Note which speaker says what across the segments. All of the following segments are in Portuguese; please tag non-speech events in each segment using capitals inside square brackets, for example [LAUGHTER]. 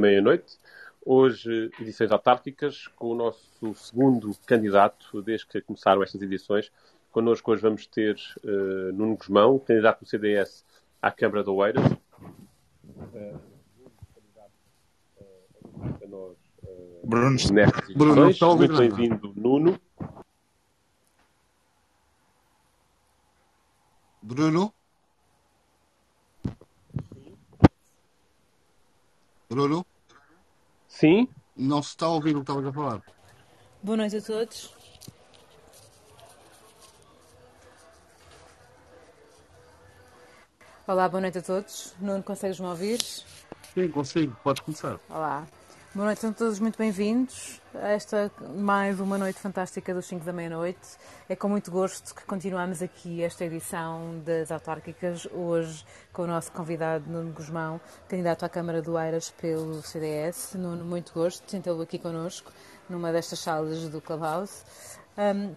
Speaker 1: meia-noite. Hoje, edições autárquicas, com o nosso segundo candidato, desde que começaram estas edições. Connosco hoje vamos ter uh, Nuno Guzmão, candidato do CDS à Câmara de Oeiras. Uh,
Speaker 2: nós, uh, Bruno,
Speaker 1: Bruno Muito bem-vindo, Nuno.
Speaker 2: Bruno? Bruno?
Speaker 1: Sim?
Speaker 2: Não se está a ouvir o que estavas a falar.
Speaker 3: Boa noite a todos. Olá, boa noite a todos. Nuno, consegues-me ouvir?
Speaker 2: Sim, consigo. Podes começar.
Speaker 3: Olá. Boa noite, são todos muito bem-vindos a esta mais uma noite fantástica dos 5 da meia-noite. É com muito gosto que continuamos aqui esta edição das autárquicas, hoje com o nosso convidado Nuno Guzmão, candidato à Câmara do Eiras pelo CDS. Nuno, muito gosto de tê-lo aqui connosco, numa destas salas do Clubhouse. Um,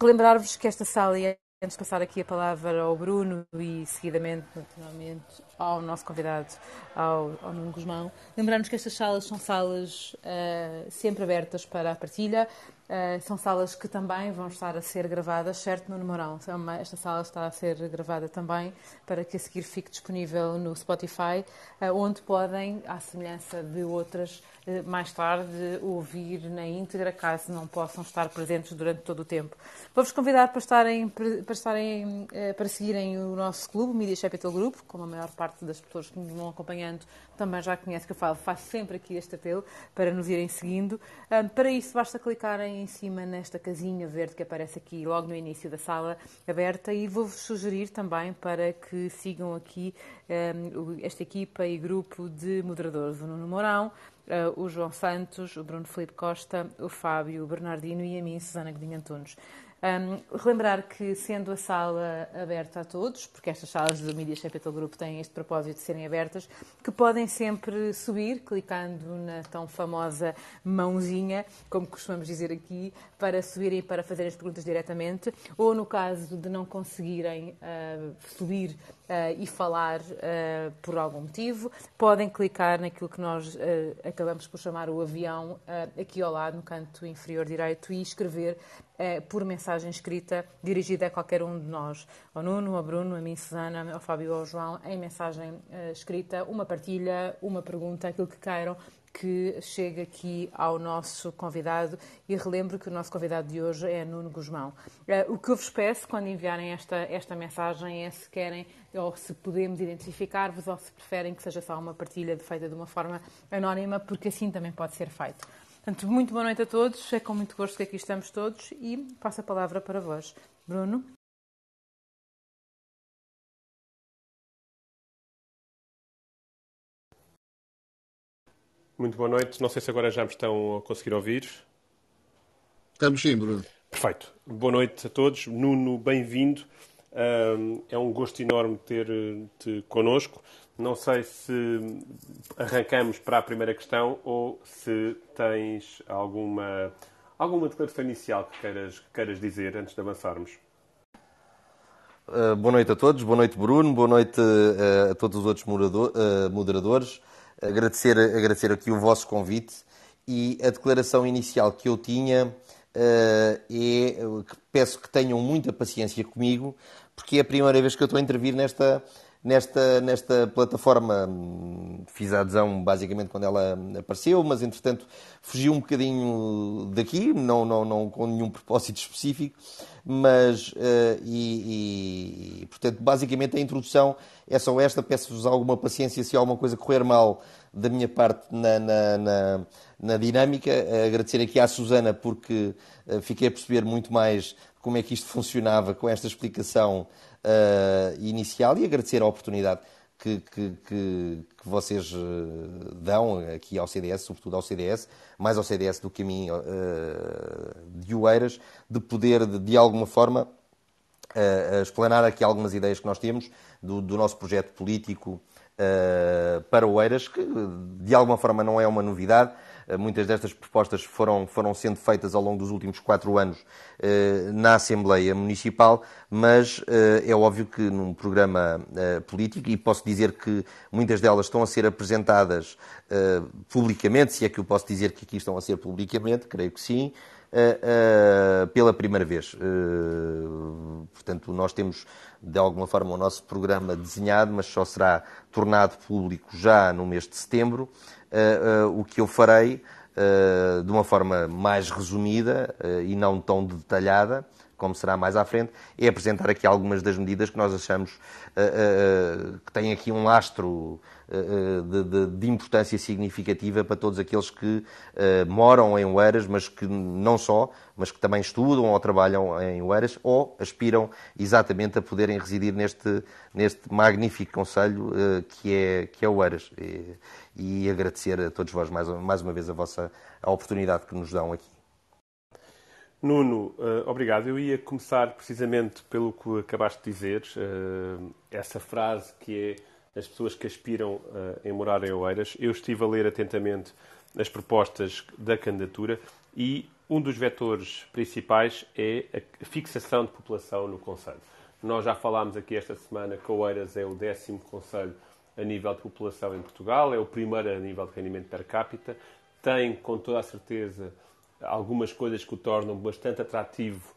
Speaker 3: Relembrar-vos que esta sala é Antes de passar aqui a palavra ao Bruno e seguidamente, naturalmente, ao nosso convidado, ao, ao Nuno Guzmão, lembrarmos que estas salas são salas uh, sempre abertas para a partilha, uh, são salas que também vão estar a ser gravadas, certo, Nuno Mourão? Esta sala está a ser gravada também para que a seguir fique disponível no Spotify, uh, onde podem, à semelhança de outras, mais tarde ouvir na íntegra, caso não possam estar presentes durante todo o tempo. Vou-vos convidar para estarem, para, estarem, para seguirem o nosso clube, o Media Capital Group, como a maior parte das pessoas que nos vão acompanhando também já conhece que eu falo, faço sempre aqui este apelo para nos irem seguindo. para isso, basta clicarem em cima nesta casinha verde que aparece aqui logo no início da sala aberta e vou-vos sugerir também para que sigam aqui esta equipa e grupo de moderadores, o Nuno Mourão, Uh, o João Santos, o Bruno Felipe Costa, o Fábio, o Bernardino e a mim, Susana Godinho Antunes. Um, relembrar que, sendo a sala aberta a todos, porque estas salas do Media Capital Group têm este propósito de serem abertas, que podem sempre subir, clicando na tão famosa mãozinha, como costumamos dizer aqui, para subirem e para fazerem as perguntas diretamente, ou no caso de não conseguirem uh, subir e falar uh, por algum motivo, podem clicar naquilo que nós acabamos por chamar o avião, aqui ao lado, no canto inferior direito, e escrever por mensagem escrita dirigida a qualquer um de nós, ao Nuno, ao Bruno, a mim, Susana, ao Fábio ou ao João, em mensagem escrita, uma partilha, uma pergunta, aquilo que queiram, que chega aqui ao nosso convidado e relembro que o nosso convidado de hoje é Nuno Guzmão. Eh, o que eu vos peço quando enviarem esta, esta mensagem é se querem ou se podemos identificar-vos ou se preferem que seja só uma partilha feita de uma forma anónima, porque assim também pode ser feito. Portanto, muito boa noite a todos, é com muito gosto que aqui estamos todos e passo a palavra para vós. Bruno?
Speaker 1: Muito boa noite. Não sei se agora já me estão a conseguir ouvir.
Speaker 2: Estamos sim, Bruno.
Speaker 1: Perfeito. Boa noite a todos. Nuno, bem-vindo. É um gosto enorme ter-te connosco. Não sei se arrancamos para a primeira questão ou se tens alguma, alguma declaração inicial que queiras, que queiras dizer antes de avançarmos.
Speaker 4: Uh, boa noite a todos, boa noite Bruno, boa noite uh, a todos os outros uh, moderadores agradecer, agradecer aqui o vosso convite e a declaração inicial que eu tinha uh, é que peço que tenham muita paciência comigo, porque é a primeira vez que eu estou a intervir nesta, nesta, nesta plataforma. Fiz a adesão basicamente quando ela apareceu, mas entretanto fugi um bocadinho daqui, não, não, não com nenhum propósito específico, mas, uh, e, e, portanto, basicamente a introdução é só esta. Peço-vos alguma paciência se alguma coisa correr mal da minha parte na, na, na, na dinâmica. Agradecer aqui à Susana porque uh, fiquei a perceber muito mais como é que isto funcionava com esta explicação uh, inicial e agradecer a oportunidade que, que, que, que, vocês dão aqui ao CDS, sobretudo ao CDS, mais ao CDS do que a mim, uh, de Oeiras, de poder, de, de alguma forma, uh, explanar aqui algumas ideias que nós temos do, do nosso projeto político uh, para Oeiras, que de alguma forma não é uma novidade, muitas destas propostas foram, foram sendo feitas ao longo dos últimos quatro anos na Assembleia Municipal, mas é óbvio que num programa político, e posso dizer que muitas delas estão a ser apresentadas publicamente, se é que eu posso dizer que aqui estão a ser publicamente, creio que sim, uh, uh, pela primeira vez. Uh, portanto, nós temos de alguma forma o nosso programa desenhado, mas só será tornado público já no mês de setembro. O que eu farei, de uma forma mais resumida e não tão detalhada, como será mais à frente, é apresentar aqui algumas das medidas que nós achamos que têm aqui um lastro eh, de, de, de, importância significativa para todos aqueles que uh, moram em Oeiras, mas que não só, mas que também estudam ou trabalham em Oeiras ou aspiram exatamente a poderem residir neste, neste magnífico Conselho uh, que, é, que é Oeiras. E agradecer a todos vós mais, mais uma vez a vossa a oportunidade que nos dão aqui.
Speaker 1: Nuno, uh, obrigado. Eu ia começar precisamente pelo que acabaste de dizer, uh, essa frase que é as pessoas que aspiram uh, em morar em Oeiras. Eu estive a ler atentamente as propostas da candidatura e um dos vetores principais é a fixação de população no Conselho. Nós já falámos aqui esta semana que Oeiras é o décimo Conselho a nível de população em Portugal, é o primeiro a nível de rendimento per capita, tem com toda a certeza algumas coisas que o tornam bastante atrativo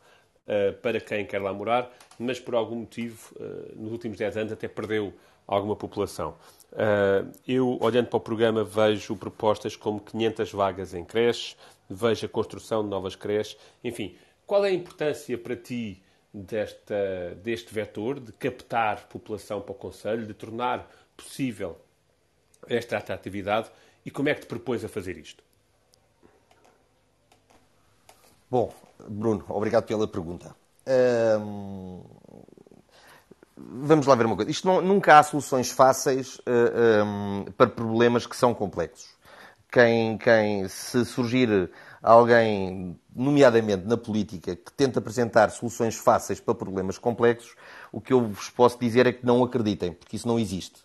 Speaker 1: uh, para quem quer lá morar, mas por algum motivo, uh, nos últimos 10 anos, até perdeu alguma população. Uh, eu, olhando para o programa, vejo propostas como 500 vagas em creches, vejo a construção de novas creches. Enfim, qual é a importância para ti desta, deste vetor de captar população para o Conselho, de tornar possível esta atratividade e como é que te propões a fazer isto?
Speaker 4: Bom, Bruno, obrigado pela pergunta. Vamos lá ver uma coisa. Isto não, nunca há soluções fáceis ehm, para problemas que são complexos. Quem, quem, se surgir alguém, nomeadamente na política, que tenta apresentar soluções fáceis para problemas complexos, o que eu vos posso dizer é que não acreditem, porque isso não existe.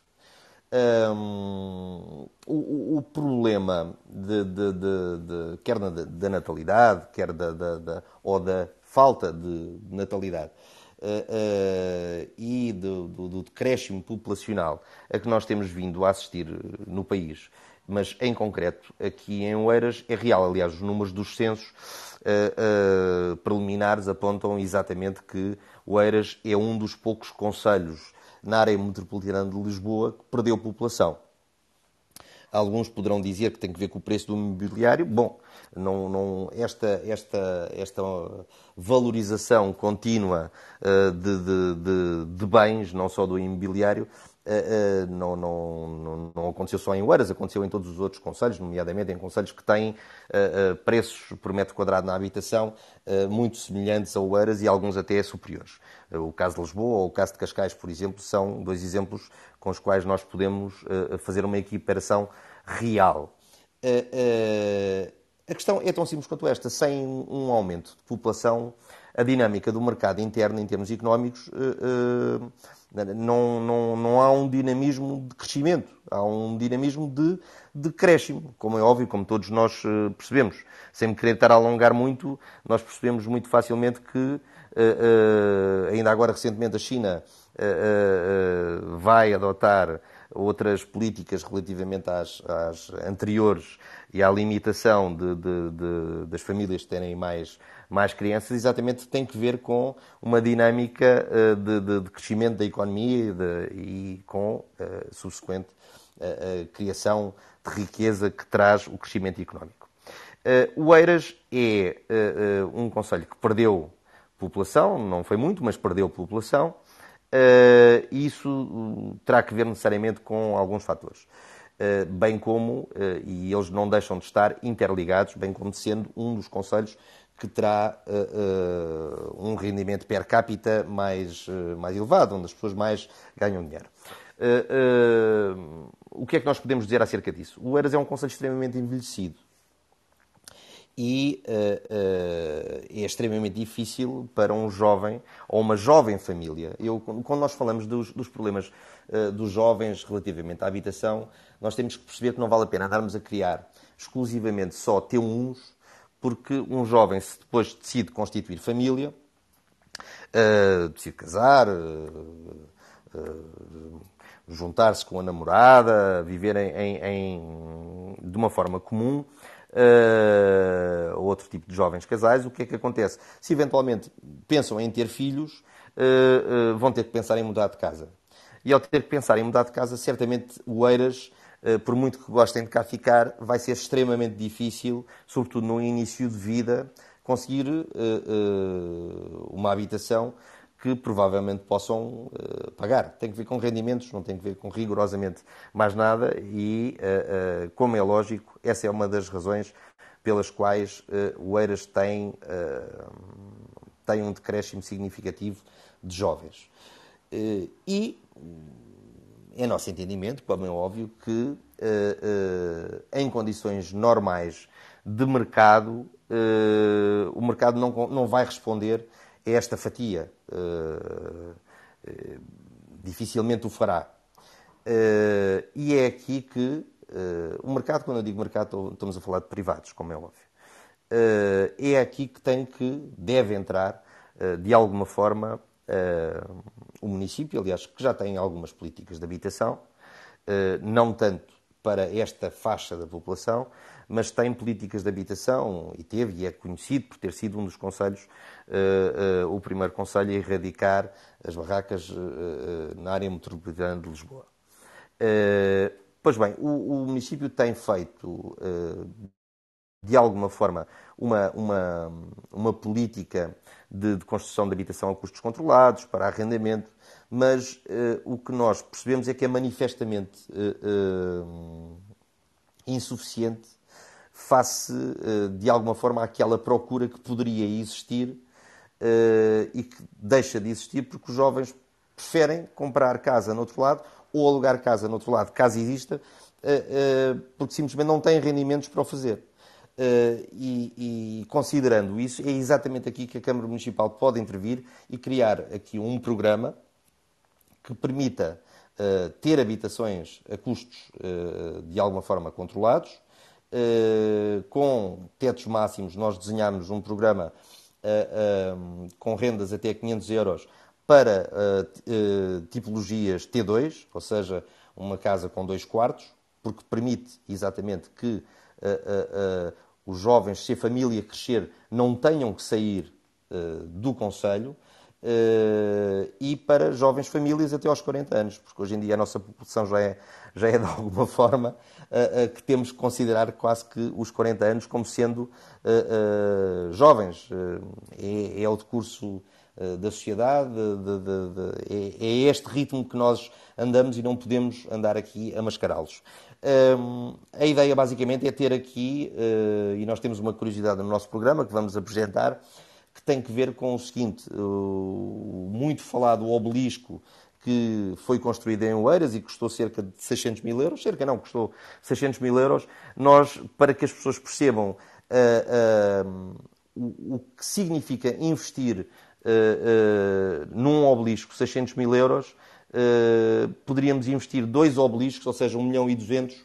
Speaker 4: Um, o, o, problema de, de, de, quer da, da, natalidade, quer da, da, ou da falta de natalidade, uh, e do, do, do decréscimo populacional a que nós temos vindo a assistir eh, no país, mas em concreto aqui em Oeiras é real. Aliás, os números dos censos uh, uh, preliminares apontam exatamente que Oeiras é um dos poucos conselhos na área metropolitana de Lisboa que perdeu população. Alguns poderão dizer que tem que ver com o preço do imobiliário. Bom, não, não, esta, esta, esta valorização contínua uh, de, de, de, de, bens, não só do imobiliário, uh, uh, não, não, não, aconteceu só em Oeiras, aconteceu em todos os outros conselhos, nomeadamente em conselhos que têm preços por metro quadrado na habitação muito semelhantes a Oeiras e alguns até superiores. O caso de Lisboa ou o caso de Cascais, por exemplo, são dois exemplos com os quais nós podemos fazer uma equiparação real. A questão é tão simples quanto esta. Sem um aumento de população, a dinâmica do mercado interno, em termos económicos, eh, eh, não, não, não há um dinamismo de crescimento. Há um dinamismo de decréscimo, como é óbvio, como todos nós eh, percebemos. Sem me querer estar a alongar muito, nós percebemos muito facilmente que, ainda agora recentemente, a China vai adotar outras políticas relativamente às, às anteriores e à limitação de, de, de, das famílias terem mais, mais crianças, exatamente tem que ver com uma dinâmica uh, de, crescimento da economia e, com uh, subsequente uh, criação de riqueza que traz o crescimento económico. O Eiras é um conselho que perdeu população, não foi muito, mas perdeu população. Uh, isso terá que ver necessariamente com alguns fatores. Uh, bem como, e eles não deixam de estar interligados, bem como sendo um dos conselhos que terá um rendimento per capita mais, mais elevado, onde as pessoas mais ganham dinheiro. o que é que nós podemos dizer acerca disso? O Eiras é um conselho extremamente envelhecido. E uh, uh, é extremamente difícil para um jovem ou uma jovem família. Eu, quando nós falamos dos, dos problemas uh, dos jovens relativamente à habitação, nós temos que perceber que não vale a pena andarmos a criar exclusivamente só T1s, porque um jovem, se depois decide constituir família, decide casar, juntar-se com a namorada, viver em, em, em, de uma forma comum, uh, outro tipo de jovens casais, o que é que acontece? Se eventualmente pensam em ter filhos, uh, uh, vão ter que pensar em mudar de casa. E ao ter que pensar em mudar de casa, certamente o Eiras, por muito que gostem de cá ficar, vai ser extremamente difícil, sobretudo no início de vida, conseguir uma habitação que provavelmente possam uh, pagar. Tem que ver com rendimentos, não tem que ver com rigorosamente mais nada e, uh, uh, como é lógico, essa é uma das razões pelas quais o Eiras tem, tem um decréscimo significativo de jovens. e é nosso entendimento, como é óbvio, que em condições normais de mercado, o mercado não, não vai responder esta fatia uh, dificilmente o fará. Uh, e é aqui que o mercado, quando eu digo mercado, estamos a falar de privados, como é óbvio. é aqui que tem que, deve entrar, de alguma forma, o município, aliás, que já tem algumas políticas de habitação, não tanto para esta faixa da população, mas tem políticas de habitação e teve, e é conhecido por ter sido um dos conselhos, uh, uh, o primeiro conselho a erradicar as barracas uh, na área metropolitana de Lisboa. pois bem, o, o, município tem feito, de alguma forma, uma, uma, uma política de, de, construção de habitação a custos controlados, para arrendamento, mas o que nós percebemos é que é manifestamente insuficiente face, eh, de alguma forma, àquela procura que poderia existir eh, e que deixa de existir porque os jovens preferem comprar casa no outro lado ou alugar casa no outro lado, caso exista, eh, porque simplesmente não têm rendimentos para o fazer. E, e, considerando isso, é exatamente aqui que a Câmara Municipal pode intervir e criar aqui um programa que permita ter habitações a custos de alguma forma controlados, com tetos máximos, nós desenhámos um programa uh, uh, com rendas até 500 euros para tipologias T2, ou seja, uma casa com dois quartos, porque permite exatamente que os jovens, se a família crescer, não tenham que sair do Conselho. e para jovens famílias até aos 40 anos, porque hoje em dia a nossa população já é, já é de alguma [LAUGHS] forma que temos que considerar quase que os 40 anos como sendo uh, jovens. É, é, o decurso da sociedade, de, de, de, é, é, este ritmo que nós andamos e não podemos andar aqui a mascará-los. Um, a ideia basicamente é ter aqui, uh, e nós temos uma curiosidade no nosso programa que vamos apresentar, que tem que ver com o seguinte: o muito falado obelisco que foi construída em Oeiras e custou cerca de 600 mil euros, cerca não, custou 600 mil euros, nós, para que as pessoas percebam uh, uh, o, o, que significa investir uh, num obelisco 600 mil euros, poderíamos investir dois obeliscos, ou seja, 1 milhão e 200,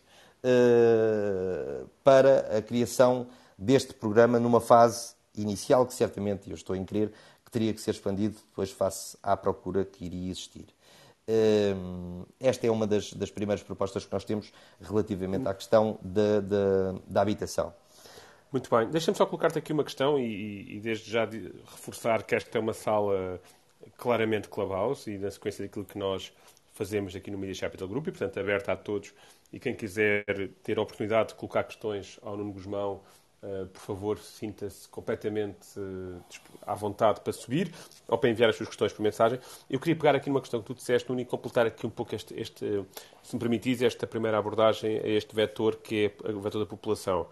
Speaker 4: para a criação deste programa numa fase inicial, que certamente, eu estou em crer, que teria que ser expandido depois face à procura que iria existir. Esta é uma das, das primeiras propostas que nós temos relativamente à questão da, da, habitação.
Speaker 1: Muito bem. Deixa-me só colocar-te aqui uma questão e, e desde já de reforçar que esta é uma sala claramente Clubhouse e na sequência daquilo que nós fazemos aqui no Media Capital Group e, portanto, aberta a todos. E quem quiser ter a oportunidade de colocar questões ao Nuno Guzmão Uh, por favor, sinta-se completamente uh, à vontade para subir ou para enviar as suas questões por mensagem. Eu queria pegar aqui numa questão que tu disseste, Nuno, e completar aqui um pouco este, este, se me permitis, esta primeira abordagem a este vetor que é o vetor da população.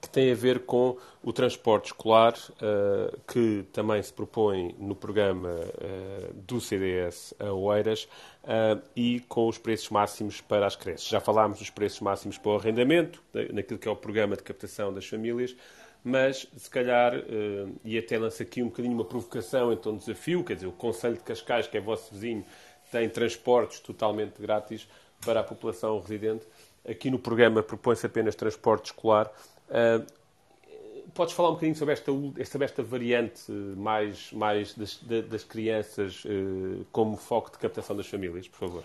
Speaker 1: Que tem a ver com o transporte escolar, uh, que também se propõe no programa uh, do CDS a Oeiras, uh, e com os preços máximos para as creches. Já falámos dos preços máximos para o arrendamento, naquilo que é o programa de captação das famílias, mas se calhar, e até lança aqui um bocadinho uma provocação, então um desafio, quer dizer, o Conselho de Cascais, que é vosso vizinho, tem transportes totalmente grátis para a população residente. Aqui no programa propõe-se apenas transporte escolar. Uh, podes falar um bocadinho sobre esta, sobre esta variante mais, mais das, das crianças uh, como foco de captação das famílias, por favor?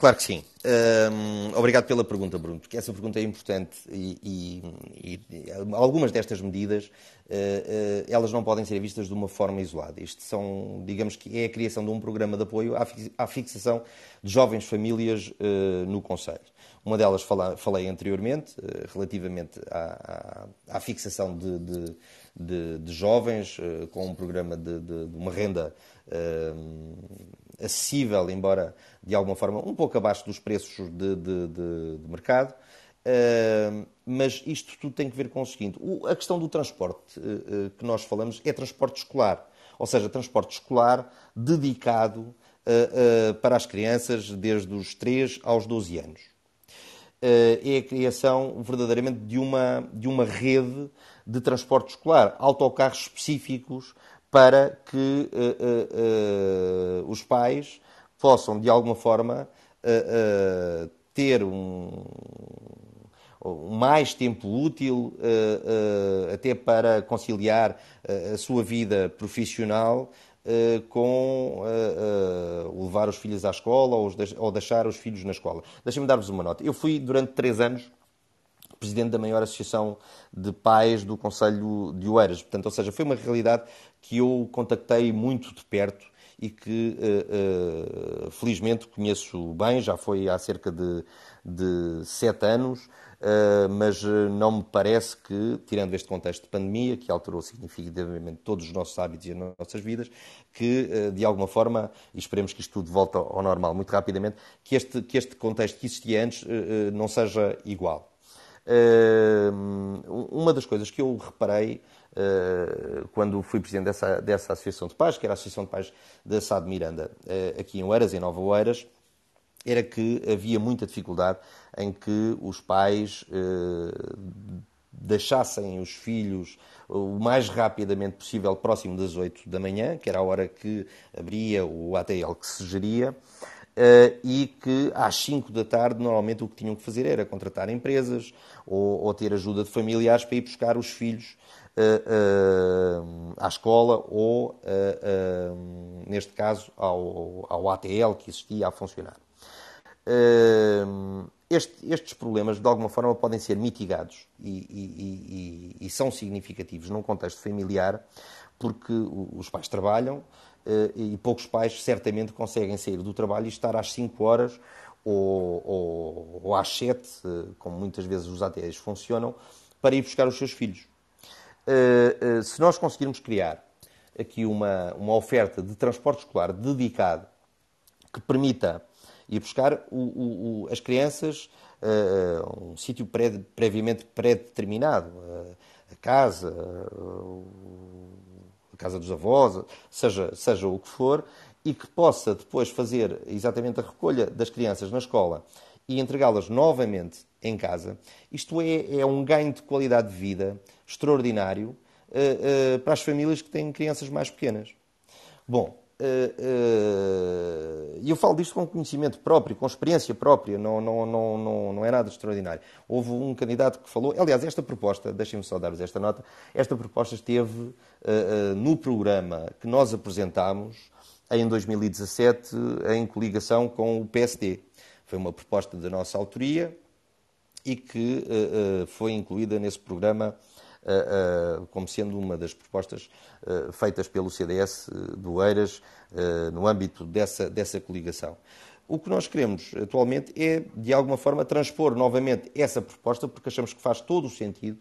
Speaker 4: Claro que sim. Um, obrigado pela pergunta, Bruno, porque essa pergunta é importante e, e, e algumas destas medidas uh, uh, elas não podem ser vistas de uma forma isolada. Isto são, digamos que é a criação de um programa de apoio à, fixação de jovens famílias uh, no Conselho. Uma delas fala, falei anteriormente, relativamente à, à, à fixação de, de, de, de jovens com um programa de, uma renda acessível, embora de alguma forma um pouco abaixo dos preços de, mercado. Uh, mas isto tudo tem que ver com o seguinte: o, a questão do transporte uh, que nós falamos é transporte escolar, ou seja, transporte escolar dedicado uh, para as crianças desde os 3 aos 12 anos. É a criação verdadeiramente de uma, de uma rede de transporte escolar, autocarros específicos para que uh, uh, os pais possam, de alguma forma, ter um, mais tempo útil até para conciliar a sua vida profissional com levar os filhos à escola ou, deixar os filhos na escola. Deixem-me dar-vos uma nota. Eu fui durante três anos presidente da maior associação de pais do Conselho de Oeiras. Portanto, ou seja, foi uma realidade que eu contactei muito de perto e que uh, uh, felizmente conheço bem, já foi há cerca de, de sete anos, mas não me parece que, tirando este contexto de pandemia, que alterou significativamente todos os nossos hábitos e as nossas vidas, que de alguma forma, e esperemos que isto tudo volte ao normal muito rapidamente, que este, que este contexto que existia antes não seja igual. Uma das coisas que eu reparei quando fui presidente dessa, dessa Associação de Pais, que era a Associação de Pais da Sá de Miranda, aqui em Oeiras, em Nova Oeiras, era que havia muita dificuldade em que os pais uh, deixassem os filhos o mais rapidamente possível próximo das 8 da manhã, que era a hora que abria o ATL que se geria, uh, e que às 5 da tarde normalmente o que tinham que fazer era contratar empresas ou, ou ter ajuda de familiares para ir buscar os filhos uh, uh, à escola ou, neste caso, ao, ao ATL que existia a funcionar. Este, estes problemas, de alguma forma, podem ser mitigados e, e, e, e, são significativos num contexto familiar, porque os pais trabalham, eh, e poucos pais certamente conseguem sair do trabalho e estar às 5 horas ou, ou, ou às 7, eh, como muitas vezes os ATEs funcionam, para ir buscar os seus filhos. Eh, se nós conseguirmos criar aqui uma, uma oferta de transporte escolar dedicado que permita ir buscar o, o, as crianças a um sítio pré, previamente pré-determinado, a casa, casa dos avós, seja, seja o que for, e que possa depois fazer exatamente a recolha das crianças na escola e entregá-las novamente em casa, isto é, é um ganho de qualidade de vida extraordinário uh, uh, para as famílias que têm crianças mais pequenas. Bom, eh, eh, e eu falo disto com conhecimento próprio, com experiência própria, não, não, não, não, não é nada extraordinário. Houve um candidato que falou, aliás, esta proposta, deixem-me só dar-vos esta nota, esta proposta esteve eh, no programa que nós apresentámos em 2017 em coligação com o PSD. Foi uma proposta da nossa autoria e que foi incluída nesse programa como sendo uma das propostas feitas pelo CDS do Eiras no âmbito dessa, dessa coligação. O que nós queremos atualmente é, de alguma forma, transpor novamente essa proposta, porque achamos que faz todo o sentido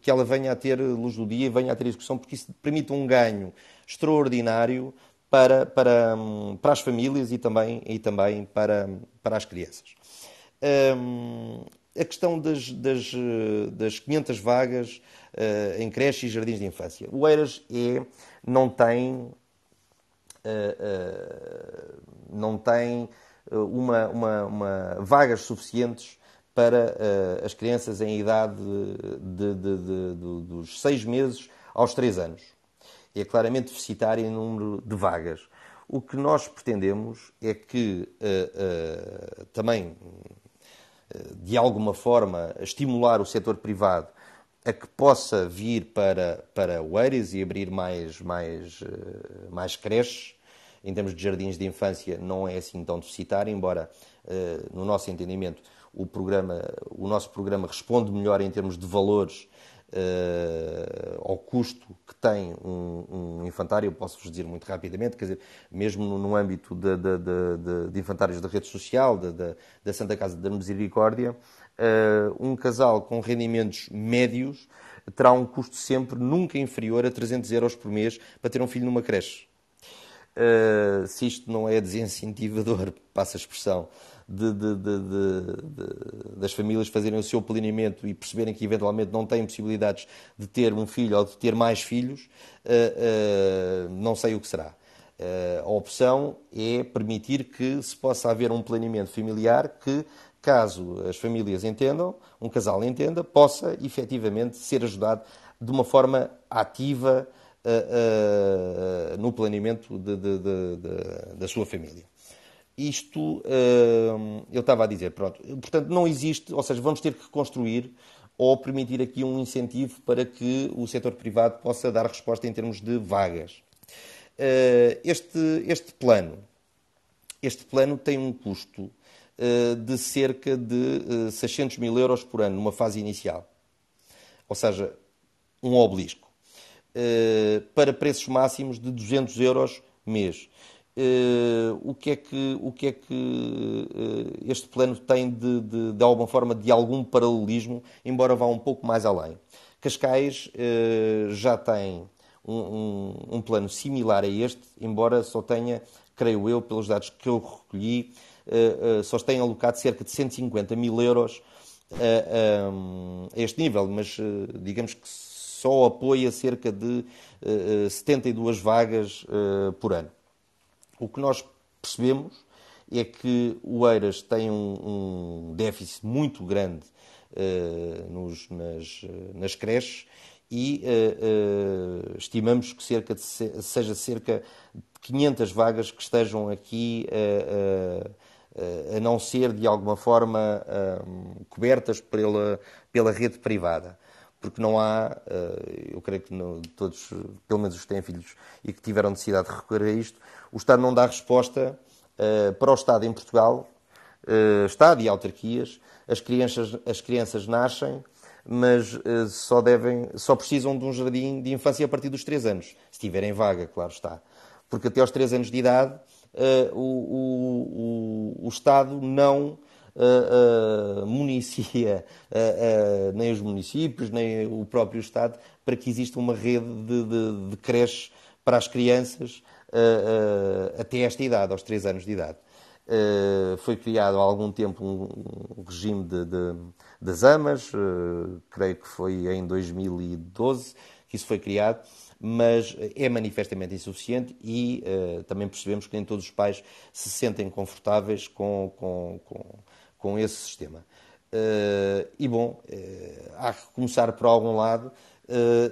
Speaker 4: que ela venha a ter luz do dia e venha a ter execução, porque isso permite um ganho extraordinário para, para, para as famílias e também, e também para, para as crianças. Um, a questão das, das, das 500 vagas em creches e jardins de infância. O Eiras é, não tem, não tem uma, uma, uma vagas suficientes para uh, as crianças em idade de, de, de, dos 6 meses aos 3 anos. É claramente deficitário em número de vagas. O que nós pretendemos é que uh, uh, também, de alguma forma, estimular o setor privado a que possa vir para, para o Eiras e abrir mais, mais, mais creches. Em termos de jardins de infância, não é assim tão deficitário, embora, no nosso entendimento, o, programa, o nosso programa responde melhor em termos de valores uh, ao custo que tem um, um infantário, eu posso-vos dizer muito rapidamente, quer dizer, mesmo no, no âmbito de, de, de, de, infantários da rede social, da Santa Casa da Misericórdia, uh, um casal com rendimentos médios terá um custo sempre nunca inferior a 300 euros por mês para ter um filho numa creche. Uh, se isto não é desincentivador, [LAUGHS] passa a expressão, de, de, de, das famílias fazerem o seu planeamento e perceberem que eventualmente não têm possibilidades de ter um filho ou de ter mais filhos, uh, uh, não sei o que será. Uh, a opção é permitir que se possa haver um planeamento familiar que, caso as famílias entendam, um casal entenda, possa efetivamente ser ajudado de uma forma ativa no planeamento da sua família isto uh, eu estava a dizer, pronto. Portanto, não existe, ou seja, vamos ter que construir ou permitir aqui um incentivo para que o setor privado possa dar resposta em termos de vagas. Uh, este, este plano, este plano tem um custo uh, de cerca de 600 mil euros por ano numa fase inicial. Ou seja, um obelisco. para preços máximos de 200 euros mês. Uh, o que é que, o que, é que uh, este plano tem de, de, de, alguma forma, de algum paralelismo, embora vá um pouco mais além. Cascais uh, já tem um, um, um, plano similar a este, embora só tenha, creio eu, pelos dados que eu recolhi, só tenha alocado cerca de 150 mil euros a este nível, mas digamos que só apoia cerca de 72 vagas por ano. O que nós percebemos é que o Eiras tem um, um déficit muito grande uh, nos, nas, nas creches e uh, uh, estimamos que cerca de, seja cerca de 500 vagas que estejam aqui a não ser de alguma forma cobertas pela, pela rede privada porque não há, eu creio que todos, pelo menos os que têm filhos e que tiveram necessidade de recorrer a isto, o Estado não dá resposta uh, para o Estado em Portugal, uh, Estado e autarquias, as crianças, as crianças nascem, mas só, devem, só precisam de um jardim de infância a partir dos 3 anos, se tiverem vaga, claro está. Porque até aos 3 anos de idade o, o, o, o Estado não uh, uh, municia uh, nem os municípios, nem o próprio Estado, para que exista uma rede de, de, de creches para as crianças até esta idade, aos 3 anos de idade. Foi criado há algum tempo um, um regime de, de, das AMAs, creio que foi em 2012 que isso foi criado, mas é manifestamente insuficiente e uh, também percebemos que nem todos os pais se sentem confortáveis com, com, com, com esse sistema. e bom, há que começar por algum lado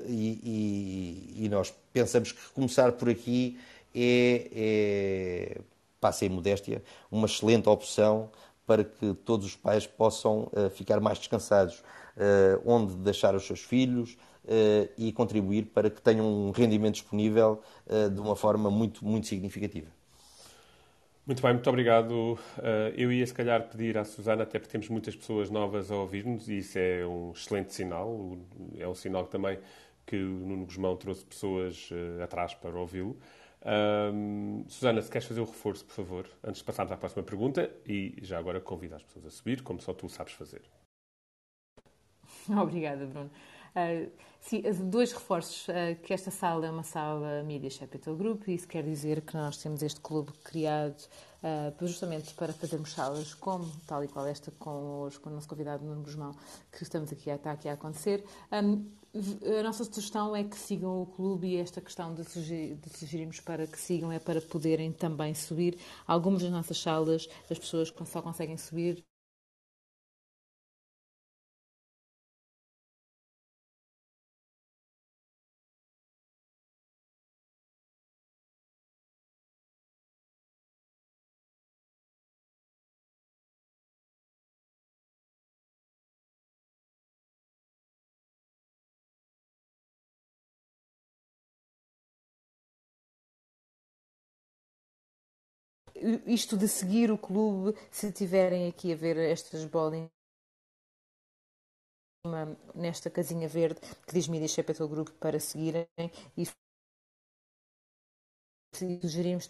Speaker 4: e, e, e nós pensamos que começar por aqui é, é passa em modéstia, uma excelente opção para que todos os pais possam uh, ficar mais descansados, uh, onde deixar os seus filhos uh, e contribuir para que tenham um rendimento disponível de uma forma muito, muito significativa.
Speaker 1: Muito bem, muito obrigado. eu ia, se calhar, pedir à Susana, até porque temos muitas pessoas novas a ouvir-nos, e isso é um excelente sinal. É um sinal também que o Nuno Guzmão trouxe pessoas atrás para ouvi-lo. Um, Susana, se queres fazer o reforço, por favor, antes de passarmos à próxima pergunta, e já agora convido as pessoas a subir, como só tu sabes fazer. [LAUGHS]
Speaker 3: Obrigada, Bruno. Uh, sim, dois reforços. Uh, que esta sala é uma sala Media Capital Group, e isso quer dizer que nós temos este clube criado uh, justamente para fazermos salas como tal e qual esta com, hoje, com o nosso convidado Nuno Busmão, que estamos aqui, está aqui a acontecer. A nossa sugestão é que sigam o clube e esta questão de, sugerir, de sugerirmos para que sigam é para poderem também subir. Algumas das nossas salas, as pessoas só conseguem subir isto de seguir o clube, se tiverem aqui a ver estas bolinhas nesta casinha verde que diz Media Capital Group para seguirem e sugerimos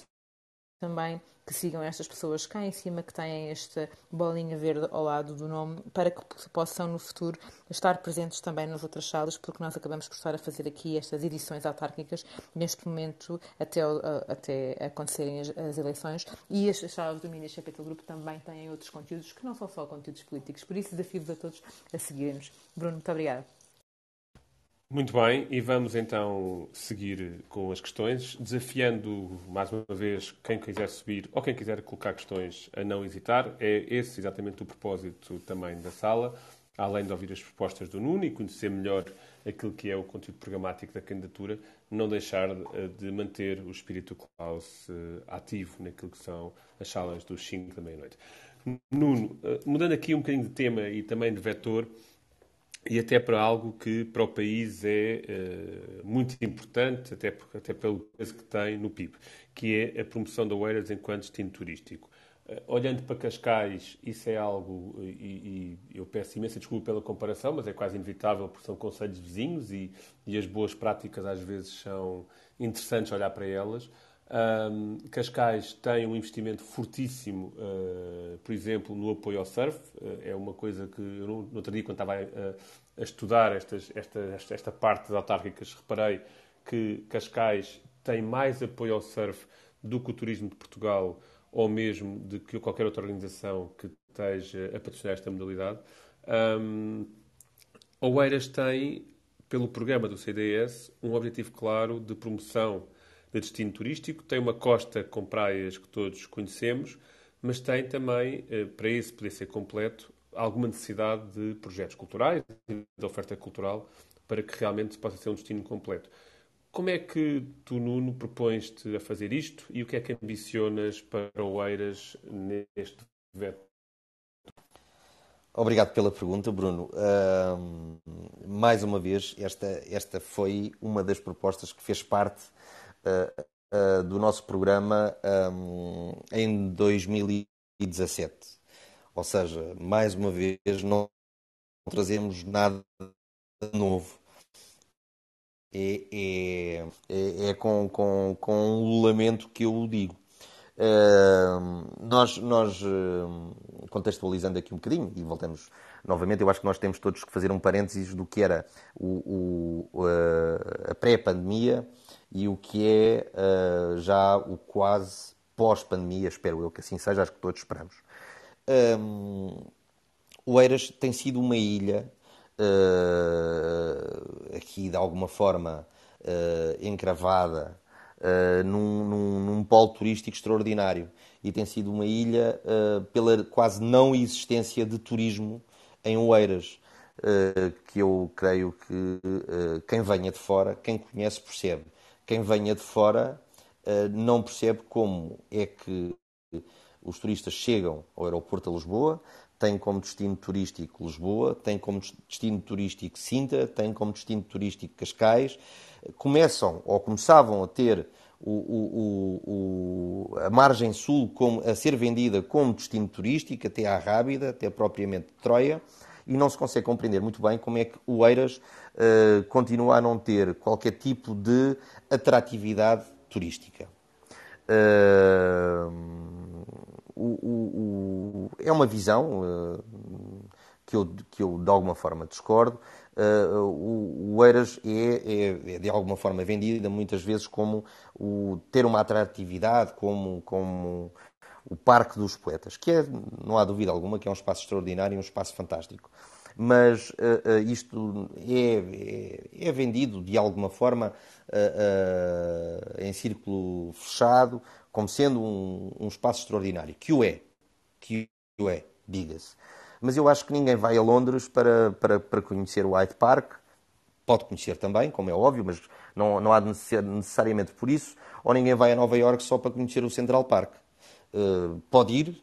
Speaker 3: também que sigam estas pessoas cá em cima que têm esta bolinha verde ao lado do nome para que possam no futuro estar presentes também nas outras salas, porque nós acabamos por estar a fazer aqui estas edições autárquicas neste momento até, até acontecerem as, as eleições e as salas do Minas Capital Group também têm outros conteúdos que não são só conteúdos políticos. Por isso desafio-vos a todos a seguirem-nos. Bruno, muito obrigada.
Speaker 1: Muito bem, e vamos então seguir com as questões, desafiando mais uma vez quem quiser subir ou quem quiser colocar questões a não hesitar. É esse exatamente o propósito também da sala, além de ouvir as propostas do Nuno e conhecer melhor aquilo que é o conteúdo programático da candidatura, não deixar de manter o espírito Klaus eh, ativo naquilo que são as salas dos 5 da meia-noite. Nuno, eh, mudando aqui um bocadinho de tema e também de vetor, e até para algo que para o país é uh, muito importante, até, até pelo peso que tem no PIB, que é a promoção da Oeiras enquanto destino turístico. Uh, olhando para Cascais, isso é algo, e, e, eu peço imensa desculpa pela comparação, mas é quase inevitável porque são conselhos vizinhos e, e as boas práticas às vezes são interessantes olhar para elas. Um, Cascais tem um investimento fortíssimo, uh, por exemplo, no apoio ao surf. Uh, é uma coisa que eu, no, no outro dia, quando estava a, a estudar estas, esta, esta, esta, parte das autárquicas, reparei que Cascais tem mais apoio ao surf do que o turismo de Portugal ou mesmo de que qualquer outra organização que esteja a patrocinar esta modalidade. Um, Oeiras tem, pelo programa do CDS, um objetivo claro de promoção de destino turístico, tem uma costa com praias que todos conhecemos, mas tem também, eh, para isso poder ser completo, alguma necessidade de projetos culturais, de oferta cultural, para que realmente possa ser um destino completo. Como é que tu, Nuno, propões-te a fazer isto e o que é que ambicionas para Oeiras neste veto?
Speaker 4: Obrigado pela pergunta, Bruno. Uh, mais uma vez, esta, esta foi uma das propostas que fez parte do nosso programa um, em 2017. Ou seja, mais uma vez, não trazemos nada novo. É, é, é, é com, com, com um lamento que eu o digo. Uh, nós, nós uh, contextualizando aqui um bocadinho, e voltamos novamente, eu acho que nós temos todos que fazer um parênteses do que era o, o, a pré-pandemia e o que é uh, já o quase pós-pandemia, espero eu que assim seja, acho que todos esperamos. Um, o Eiras tem sido uma ilha, uh, aqui de alguma forma uh, encravada, uh, num, num, num, polo turístico extraordinário. E tem sido uma ilha pela quase não existência de turismo em Oeiras. que eu creio que quem venha de fora, quem conhece, percebe quem venha de fora uh, não percebe como é que os turistas chegam ao aeroporto de Lisboa, tem como destino turístico Lisboa, tem como destino turístico Sintra, tem como destino turístico Cascais, começam ou começavam a ter o, o, o, a margem sul como, a ser vendida como destino turístico, até à Rábida, até propriamente Troia, e não se consegue compreender muito bem como é que o Eiras uh, continua a não ter qualquer tipo de atratividade turística. Uh, o, o, o, é uma visão uh, que, eu, que eu, de alguma forma, discordo. uh, o, Eiras é, é, é, de alguma forma vendido muitas vezes como o, ter uma atratividade, como, como o Parque dos Poetas, que é, não há dúvida alguma, que é um espaço extraordinário, um espaço fantástico. Mas uh, uh, isto é, é, é, vendido de alguma forma uh, em círculo fechado, como sendo um, um, espaço extraordinário, que o é, que o é, diga-se. Mas eu acho que ninguém vai a Londres para, para, para conhecer o Hyde Park, pode conhecer também, como é óbvio, mas não, não há de necessariamente por isso, ou ninguém vai a Nova York só para conhecer o Central Park. Uh, pode ir,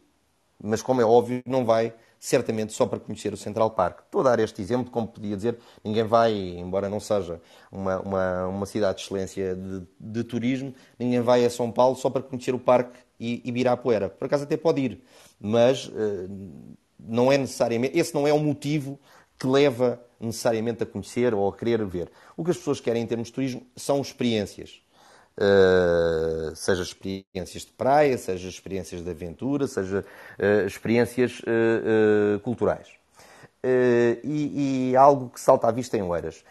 Speaker 4: mas como é óbvio, não vai certamente só para conhecer o Central Park. Estou a dar este exemplo, como podia dizer, ninguém vai, embora não seja uma, uma, uma cidade de excelência de, de, turismo, ninguém vai a São Paulo só para conhecer o parque e, e poeira. Por acaso até pode ir, mas uh, não é necessariamente, esse não é o motivo que leva necessariamente a conhecer ou a querer ver. O que as pessoas querem em termos de turismo são experiências. Uh, seja experiências de praia, seja experiências de aventura, seja uh, experiências uh, culturais. E, e, algo que salta à vista em Oeiras.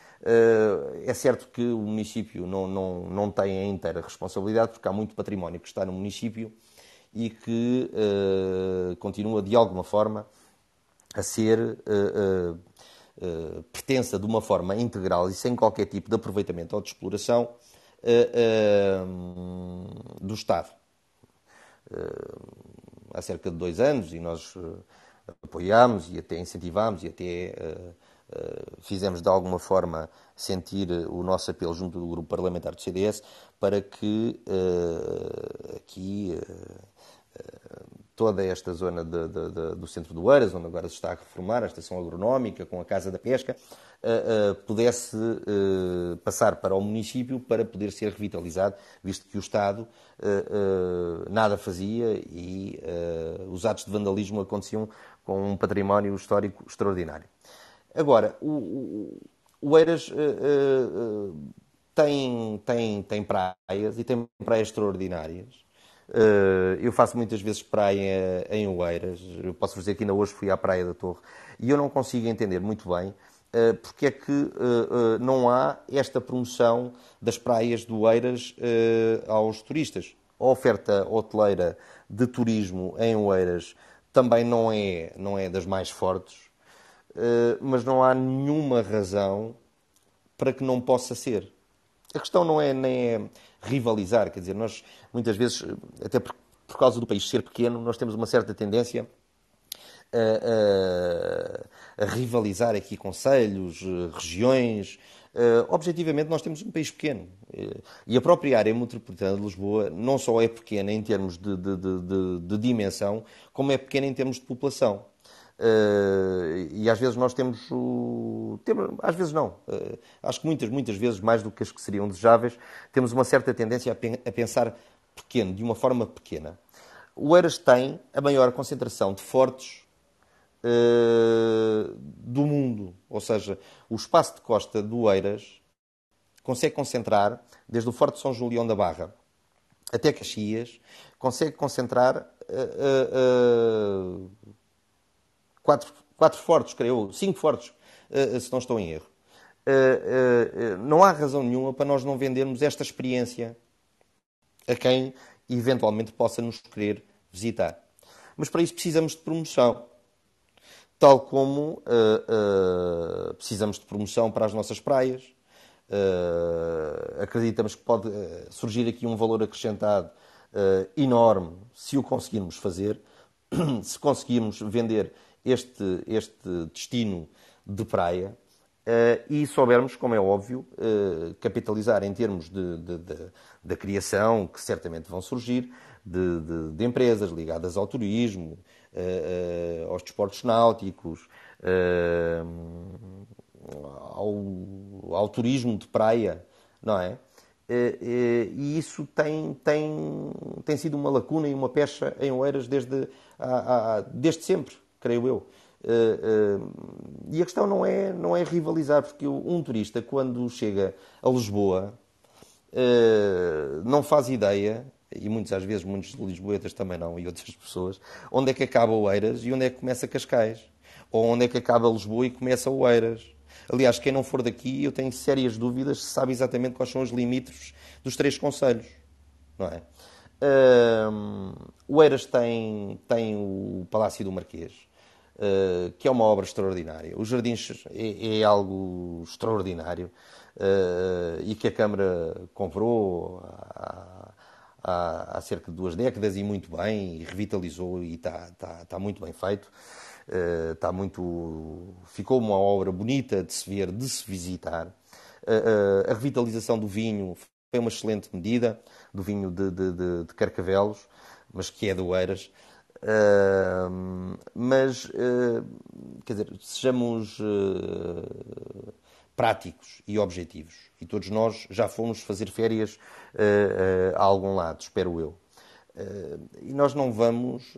Speaker 4: é certo que o município não, não, não tem a inteira responsabilidade, porque há muito património que está no município e que continua de alguma forma a ser pertença de uma forma integral e sem qualquer tipo de aproveitamento ou de exploração do Estado. há cerca de dois anos e nós apoiámos e até incentivámos e até fizemos de alguma forma sentir o nosso apelo junto do grupo parlamentar do CDS para que aqui toda esta zona de, de, de, do centro do Eiras, onde agora se está a reformar a estação agronómica com a Casa da Pesca, uh, uh, pudesse uh, passar para o município para poder ser revitalizado, visto que o Estado nada fazia e os atos de vandalismo aconteciam com um património histórico extraordinário. Agora, o, o, o Eiras tem, tem, tem praias e tem praias extraordinárias eu faço muitas vezes praia em Oeiras. Eu posso dizer que ainda hoje fui à Praia da Torre e eu não consigo entender muito bem uh, porque é que uh, não há esta promoção das praias do Oeiras aos turistas. A oferta hoteleira de turismo em Oeiras também não é, não é das mais fortes, mas não há nenhuma razão para que não possa ser. A questão não é nem é rivalizar, quer dizer, nós muitas vezes, até por, por causa do país ser pequeno, nós temos uma certa tendência a, a, a rivalizar aqui conselhos, regiões. Uh, objetivamente, nós temos um país pequeno. Uh, e a própria área metropolitana de Lisboa não só é pequena em termos de, de, de, de dimensão, como é pequena em termos de população. Uh, e às vezes nós temos o. Temos, às vezes não. Uh, acho que muitas, muitas vezes, mais do que as que seriam desejáveis, temos uma certa tendência a, pen, a pensar pequeno, de uma forma pequena. O Eiras tem a maior concentração de fortes uh, do mundo. Ou seja, o espaço de costa do Eiras consegue concentrar, desde o Forte São Julião da Barra até Caxias, consegue concentrar quatro, quatro fortes, creio, cinco fortes, uh, se não estou em erro. Uh, uh, não há razão nenhuma para nós não vendermos esta experiência a quem eventualmente possa nos querer visitar. Mas para isso precisamos de promoção. Tal como precisamos de promoção para as nossas praias. acreditamos que pode surgir aqui um valor acrescentado enorme se o conseguirmos fazer, [CLEARS THROAT] se conseguirmos vender este, este destino de praia uh, e soubermos, como é óbvio, uh, capitalizar em termos de, de, de, de, criação, que certamente vão surgir, de, de empresas ligadas ao turismo, uh, aos desportos náuticos, ao, ao turismo de praia, não é? e isso tem, tem, tem sido uma lacuna e uma pecha em Oeiras desde, desde sempre creio eu. Uh, uh, e a questão não é, não é rivalizar, porque um turista, quando chega a Lisboa, uh, não faz ideia, e muitas às vezes, muitos lisboetas também não, e outras pessoas, onde é que acaba Oeiras e onde é que começa Cascais. Ou onde é que acaba Lisboa e começa Oeiras. Aliás, quem não for daqui, eu tenho sérias dúvidas se sabe exatamente quais são os limites dos três conselhos, não é? Um, o Eiras tem, tem o Palácio do Marquês, uh, que é uma obra extraordinária. Os Jardins é, é algo extraordinário uh, e que a Câmara comprou há, há, há, cerca de duas décadas e muito bem, e revitalizou e está, está, está muito bem feito. Uh, está muito. ficou uma obra bonita de se ver, de se visitar. a revitalização do vinho foi uma excelente medida do vinho de, de, de, de Carcavelos, mas que é do Eiras. Uh, mas, uh, quer dizer, sejamos uh, práticos e objetivos. E todos nós já fomos fazer férias a algum lado, espero eu. e nós não vamos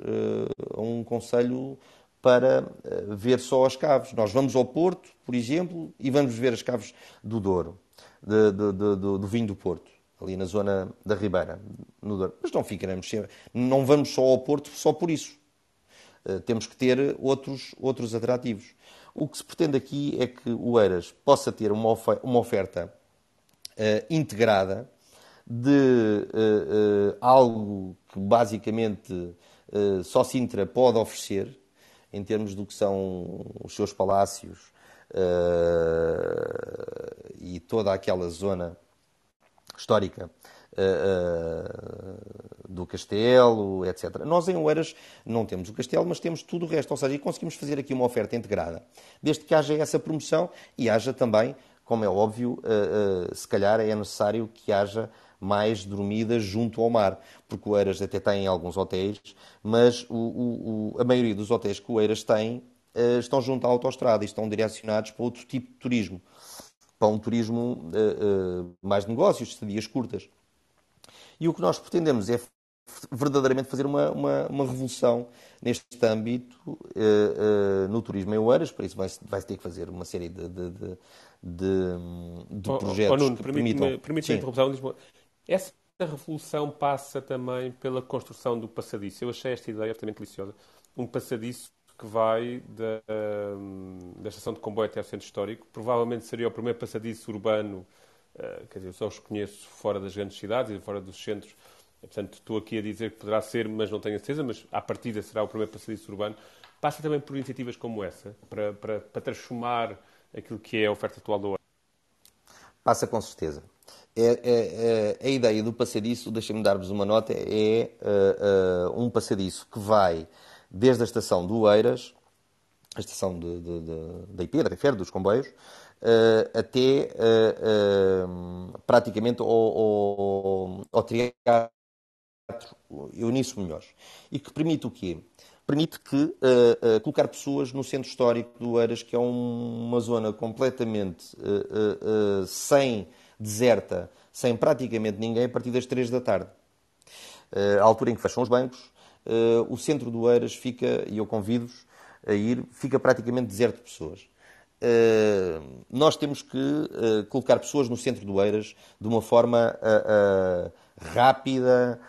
Speaker 4: a um conselho para ver só as caves. Nós vamos ao Porto, por exemplo, e vamos ver as caves do Douro, de, de, de, do vinho do Porto ali na zona da Ribeira, no Douro. Mas não ficaremos sempre, não vamos só ao Porto só por isso. Uh, temos que ter outros, outros atrativos. O que se pretende aqui é que o Eiras possa ter uma, oferta, uma oferta uh, integrada de uh, algo que basicamente só Sintra pode oferecer em termos do que são os seus palácios e toda aquela zona histórica uh, uh, do castelo, etc. Nós em Oeiras não temos o castelo, mas temos tudo o resto, ou seja, e conseguimos fazer aqui uma oferta integrada, desde que haja essa promoção e haja também, como é óbvio, uh, se calhar é necessário que haja mais dormidas junto ao mar, porque o Eiras até tem alguns hotéis, mas o, o, o, a maioria dos hotéis que o Eiras tem estão junto à autostrada e estão direcionados para outro tipo de turismo para um turismo uh, uh, mais de negócios, de dias curtas. E o que nós pretendemos é verdadeiramente fazer uma, uma, uma revolução neste âmbito uh, no turismo em Oeiras, para isso vai-se vai ter que fazer uma série de, de, de, de
Speaker 1: oh,
Speaker 4: projetos
Speaker 1: oh, Nuno,
Speaker 4: que
Speaker 1: permite permitam... Permite a interrupção, Lisboa. Essa revolução passa também pela construção do passadiço. Eu achei esta ideia absolutamente deliciosa. Um passadiço que vai da, da estação de comboio até ao centro histórico. Provavelmente seria o primeiro passadiço urbano, uh, quer dizer, eu só os conheço fora das grandes cidades e fora dos centros. Portanto, estou aqui a dizer que poderá ser, mas não tenho a certeza, mas à partida será o primeiro passadiço urbano. Passa também por iniciativas como essa, para, para, para transformar aquilo que é a oferta atual do
Speaker 4: Passa com certeza. É, é, é, a ideia do passadiço, deixem-me dar-vos uma nota, é uh, um passadiço que vai desde a estação do Eiras, a estação da IP, da Refer, dos comboios, uh, até uh, uh, praticamente ao, ao, ao Teatro Eunício Melhores. E que permite o quê? Permite que colocar pessoas no centro histórico do Eiras, que é um, uma zona completamente sem deserta, sem praticamente ninguém, a partir das 3 da tarde. a altura em que fecham os bancos, o centro do Eiras fica, e eu convido-vos a ir, fica praticamente deserto de pessoas. Uh, nós temos que uh, colocar pessoas no centro do Eiras de uma forma rápida,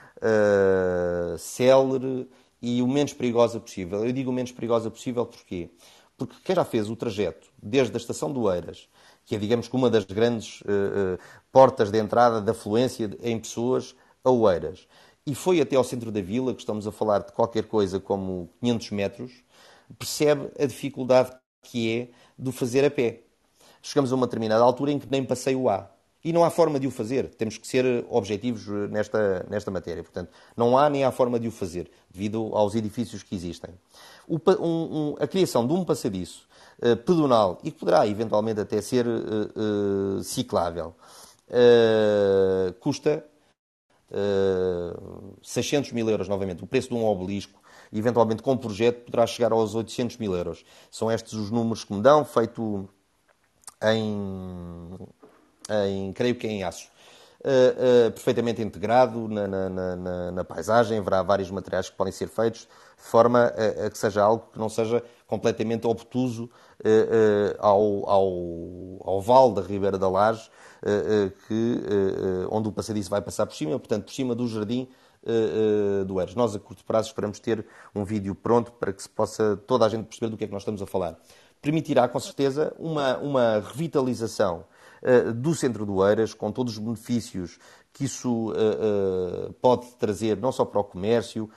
Speaker 4: célere e o menos perigosa possível. Eu digo o menos perigosa possível porquê? Porque quem já fez o trajeto desde a estação do Eiras, que é, digamos uma das grandes portas de entrada da fluência em pessoas, a Oeiras, e foi até ao centro da vila, que estamos a falar de qualquer coisa como 500 metros, percebe a dificuldade que é de fazer a pé. Chegamos a uma determinada altura em que nem passeio há. E não há forma de o fazer. Temos que ser objetivos nesta, nesta matéria. Portanto, não há nem há forma de o fazer, devido aos edifícios que existem. O, um, um, a criação de um passadiço uh, pedonal, e que poderá eventualmente até ser uh, uh, ciclável, custa 600 eh, mil euros novamente, o preço de um obelisco, eventualmente com projeto, poderá chegar aos 800 mil euros. São estes os números que me dão, feito em, em creio que em aço. Uh, uh, perfeitamente integrado na, na, na, na, paisagem, haverá vários materiais que podem ser feitos, de forma a, a que seja algo que não seja completamente obtuso ao, ao, ao vale da Ribeira da Laje, eh, eh, que, eh, onde o passadiço vai passar por cima, portanto, por cima do jardim do Eres. Nós, a curto prazo, esperamos ter um vídeo pronto para que se possa toda a gente perceber do que é que nós estamos a falar. permitirá com certeza uma, uma revitalização do centro do Eiras, com todos os benefícios que isso uh, uh, pode trazer, não só para o comércio,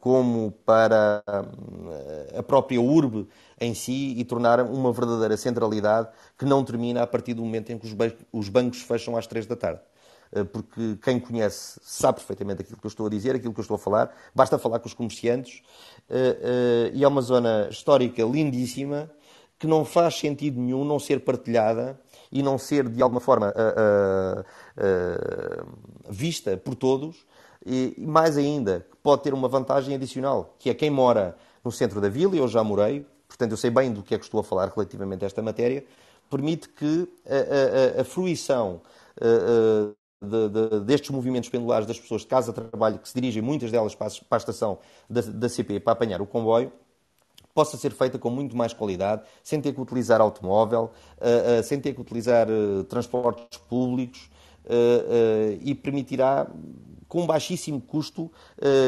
Speaker 4: como para a própria urbe em si e tornar uma verdadeira centralidade que não termina a partir do momento em que os bancos fecham às três da tarde. Eh, porque quem conhece sabe perfeitamente aquilo que eu estou a dizer, aquilo que eu estou a falar, basta falar com os comerciantes, eh, eh, e é uma zona histórica lindíssima que não faz sentido nenhum não ser partilhada e não ser de alguma forma vista por todos, e mais ainda, pode ter uma vantagem adicional, que é quem mora no centro da vila, eu já morei, portanto eu sei bem do que é que estou a falar relativamente a esta matéria, permite que a, a, a fruição de, de, destes movimentos pendulares das pessoas de casa a trabalho, que se dirigem muitas delas para a, para a estação da, da CP para apanhar o comboio, possa ser feita com muito mais qualidade, sem ter que utilizar automóvel, uh, uh, sem ter que utilizar uh, transportes públicos e permitirá, com baixíssimo custo,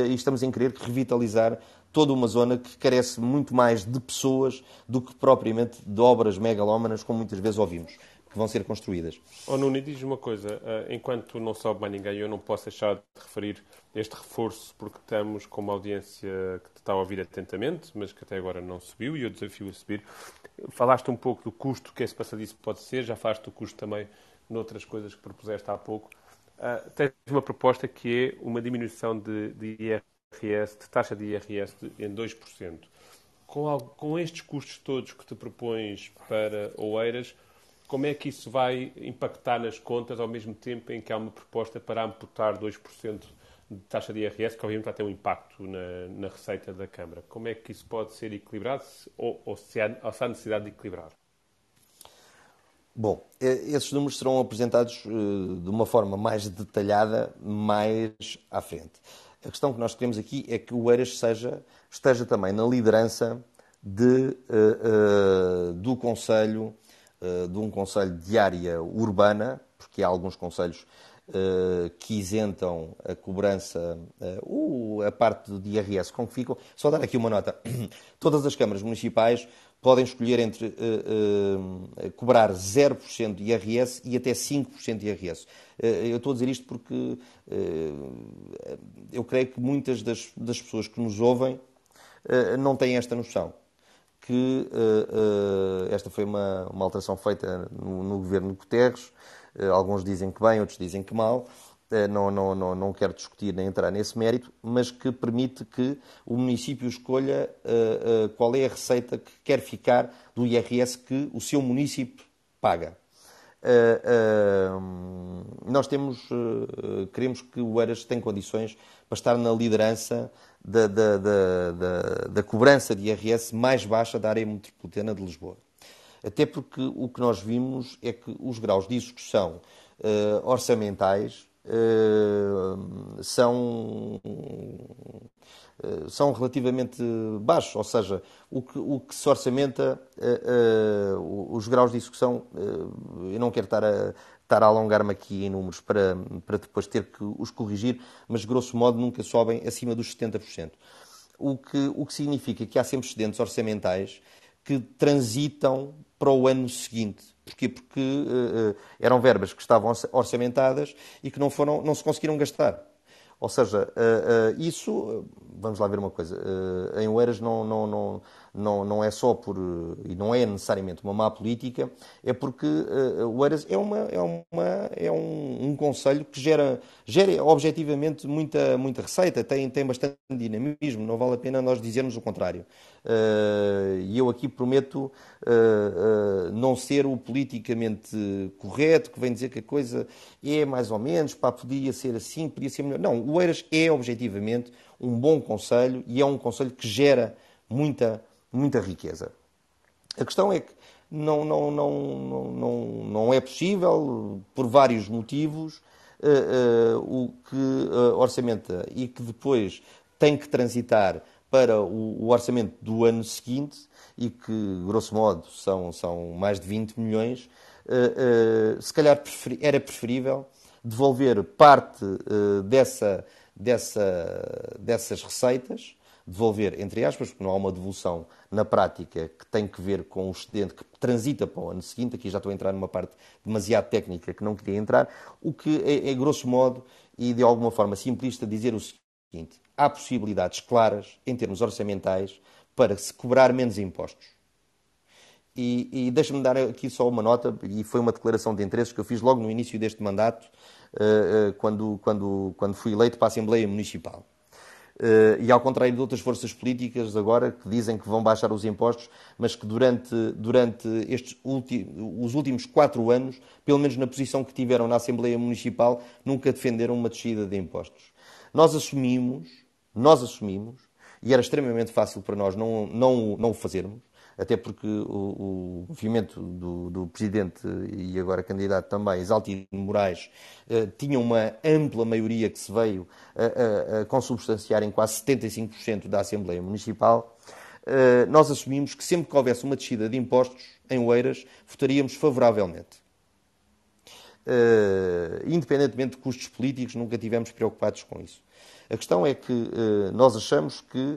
Speaker 4: e estamos em querer revitalizar toda uma zona que carece muito mais de pessoas do que propriamente de obras megalómanas, como muitas vezes ouvimos que vão ser construídas.
Speaker 1: Oh, Nuno, diz uma coisa. Eh, enquanto não sobe mais ninguém, eu não posso deixar de referir este reforço, porque estamos com uma audiência que te está a ouvir atentamente, mas que até agora não subiu, e eu desafio a subir. Falaste um pouco do custo que esse passadiço pode ser, já falaste do custo também noutras coisas que propuseste há pouco. Uh, tens uma proposta que é uma diminuição de, de IRS, de taxa de IRS de, em 2%. Com, com estes custos todos que te propões para Oeiras, como é que isso vai impactar nas contas ao mesmo tempo em que há uma proposta para amputar 2% de taxa de IRS, que obviamente vai ter um impacto na, na receita da Câmara? Como é que isso pode ser equilibrado ou, ou, se há, ou se há necessidade de equilibrar?
Speaker 4: Bom, esses números serão apresentados eh, de uma forma mais detalhada mais à frente. A questão que nós queremos aqui é que o ERAS seja, esteja também na liderança de, uh, uh, do Conselho de um conselho de área urbana, porque há alguns conselhos uh, que isentam a cobrança, uh, a parte do IRS com que ficam. Só dar aqui uma nota. [CLEARS THROAT] Todas as câmaras municipais podem escolher entre cobrar 0% de IRS e até 5% de IRS. eu estou a dizer isto porque eu creio que muitas das, das pessoas que nos ouvem não têm esta noção que uh, uh, esta foi uma, uma alteração feita no, no governo Guterres. Uh, alguns dizem que bem, outros dizem que mal. Não, não, não, não quero discutir nem entrar nesse mérito, mas que permite que o município escolha qual é a receita que quer ficar do IRS que o seu município paga. nós temos, queremos que o Eras tenha condições para estar na liderança da, da, da, da, cobrança de IRS mais baixa da área metropolitana de Lisboa. Até porque o que nós vimos é que os graus de execução uh, orçamentais uh, são, uh, são relativamente baixos, ou seja, o que, o que se orçamenta, os graus de execução, eu não quero estar a, estar a alongar-me aqui em números para, para depois ter que os corrigir, mas grosso modo nunca sobem acima dos 70%. O que, o que significa que há sempre excedentes orçamentais que transitam para o ano seguinte. Porquê? Porque uh, eram verbas que estavam orçamentadas e que não, foram, não se conseguiram gastar. Ou seja, uh, uh, isso, vamos lá ver uma coisa, em Oeiras não, não, não, não, não é só por, e não é necessariamente uma má política, é porque uh, o Eiras é, uma, é, uma, é um, um conselho que gera, gera objetivamente muita, muita receita, tem, tem bastante dinamismo, não vale a pena nós dizermos o contrário. Uh, e eu aqui prometo uh, não ser o politicamente correto, que vem dizer que a coisa é mais ou menos, pá, podia ser assim, podia ser melhor. Não, o Eiras é objetivamente um bom conselho e é um conselho que gera muita muita riqueza. A questão é que não, não, não, não, não, é possível, por vários motivos, uh, uh, o que uh, orçamenta e que depois tem que transitar para o, o, orçamento do ano seguinte, e que, grosso modo, são, são mais de 20 milhões, se calhar preferi, era preferível devolver parte dessa, dessa, dessas receitas devolver, entre aspas, porque não há uma devolução na prática que tem que ver com o excedente que transita para o ano seguinte. Aqui já estou a entrar numa parte demasiado técnica que não queria entrar. O que é, é grosso modo e de alguma forma simplista, dizer o seguinte: há possibilidades claras, em termos orçamentais, para se cobrar menos impostos. E, e deixa-me dar aqui só uma nota, e foi uma declaração de interesses que eu fiz logo no início deste mandato, quando, quando, quando fui eleito para a Assembleia Municipal. Uh, e ao contrário de outras forças políticas agora que dizem que vão baixar os impostos, mas que durante, durante estes os últimos quatro anos, pelo menos na posição que tiveram na Assembleia Municipal, nunca defenderam uma descida de impostos. Nós assumimos, nós assumimos, e era extremamente fácil para nós não, não, não o fazermos, até porque o, o movimento do, do, Presidente e agora candidato também, Exaltino Moraes, eh, tinha uma ampla maioria que se veio a, a, consubstanciar em quase 75% da Assembleia Municipal. Eh, nós assumimos que sempre que houvesse uma descida de impostos em Oeiras, votaríamos favoravelmente. Uh, independentemente de custos políticos, nunca tivemos preocupados com isso. A questão é que uh, nós achamos que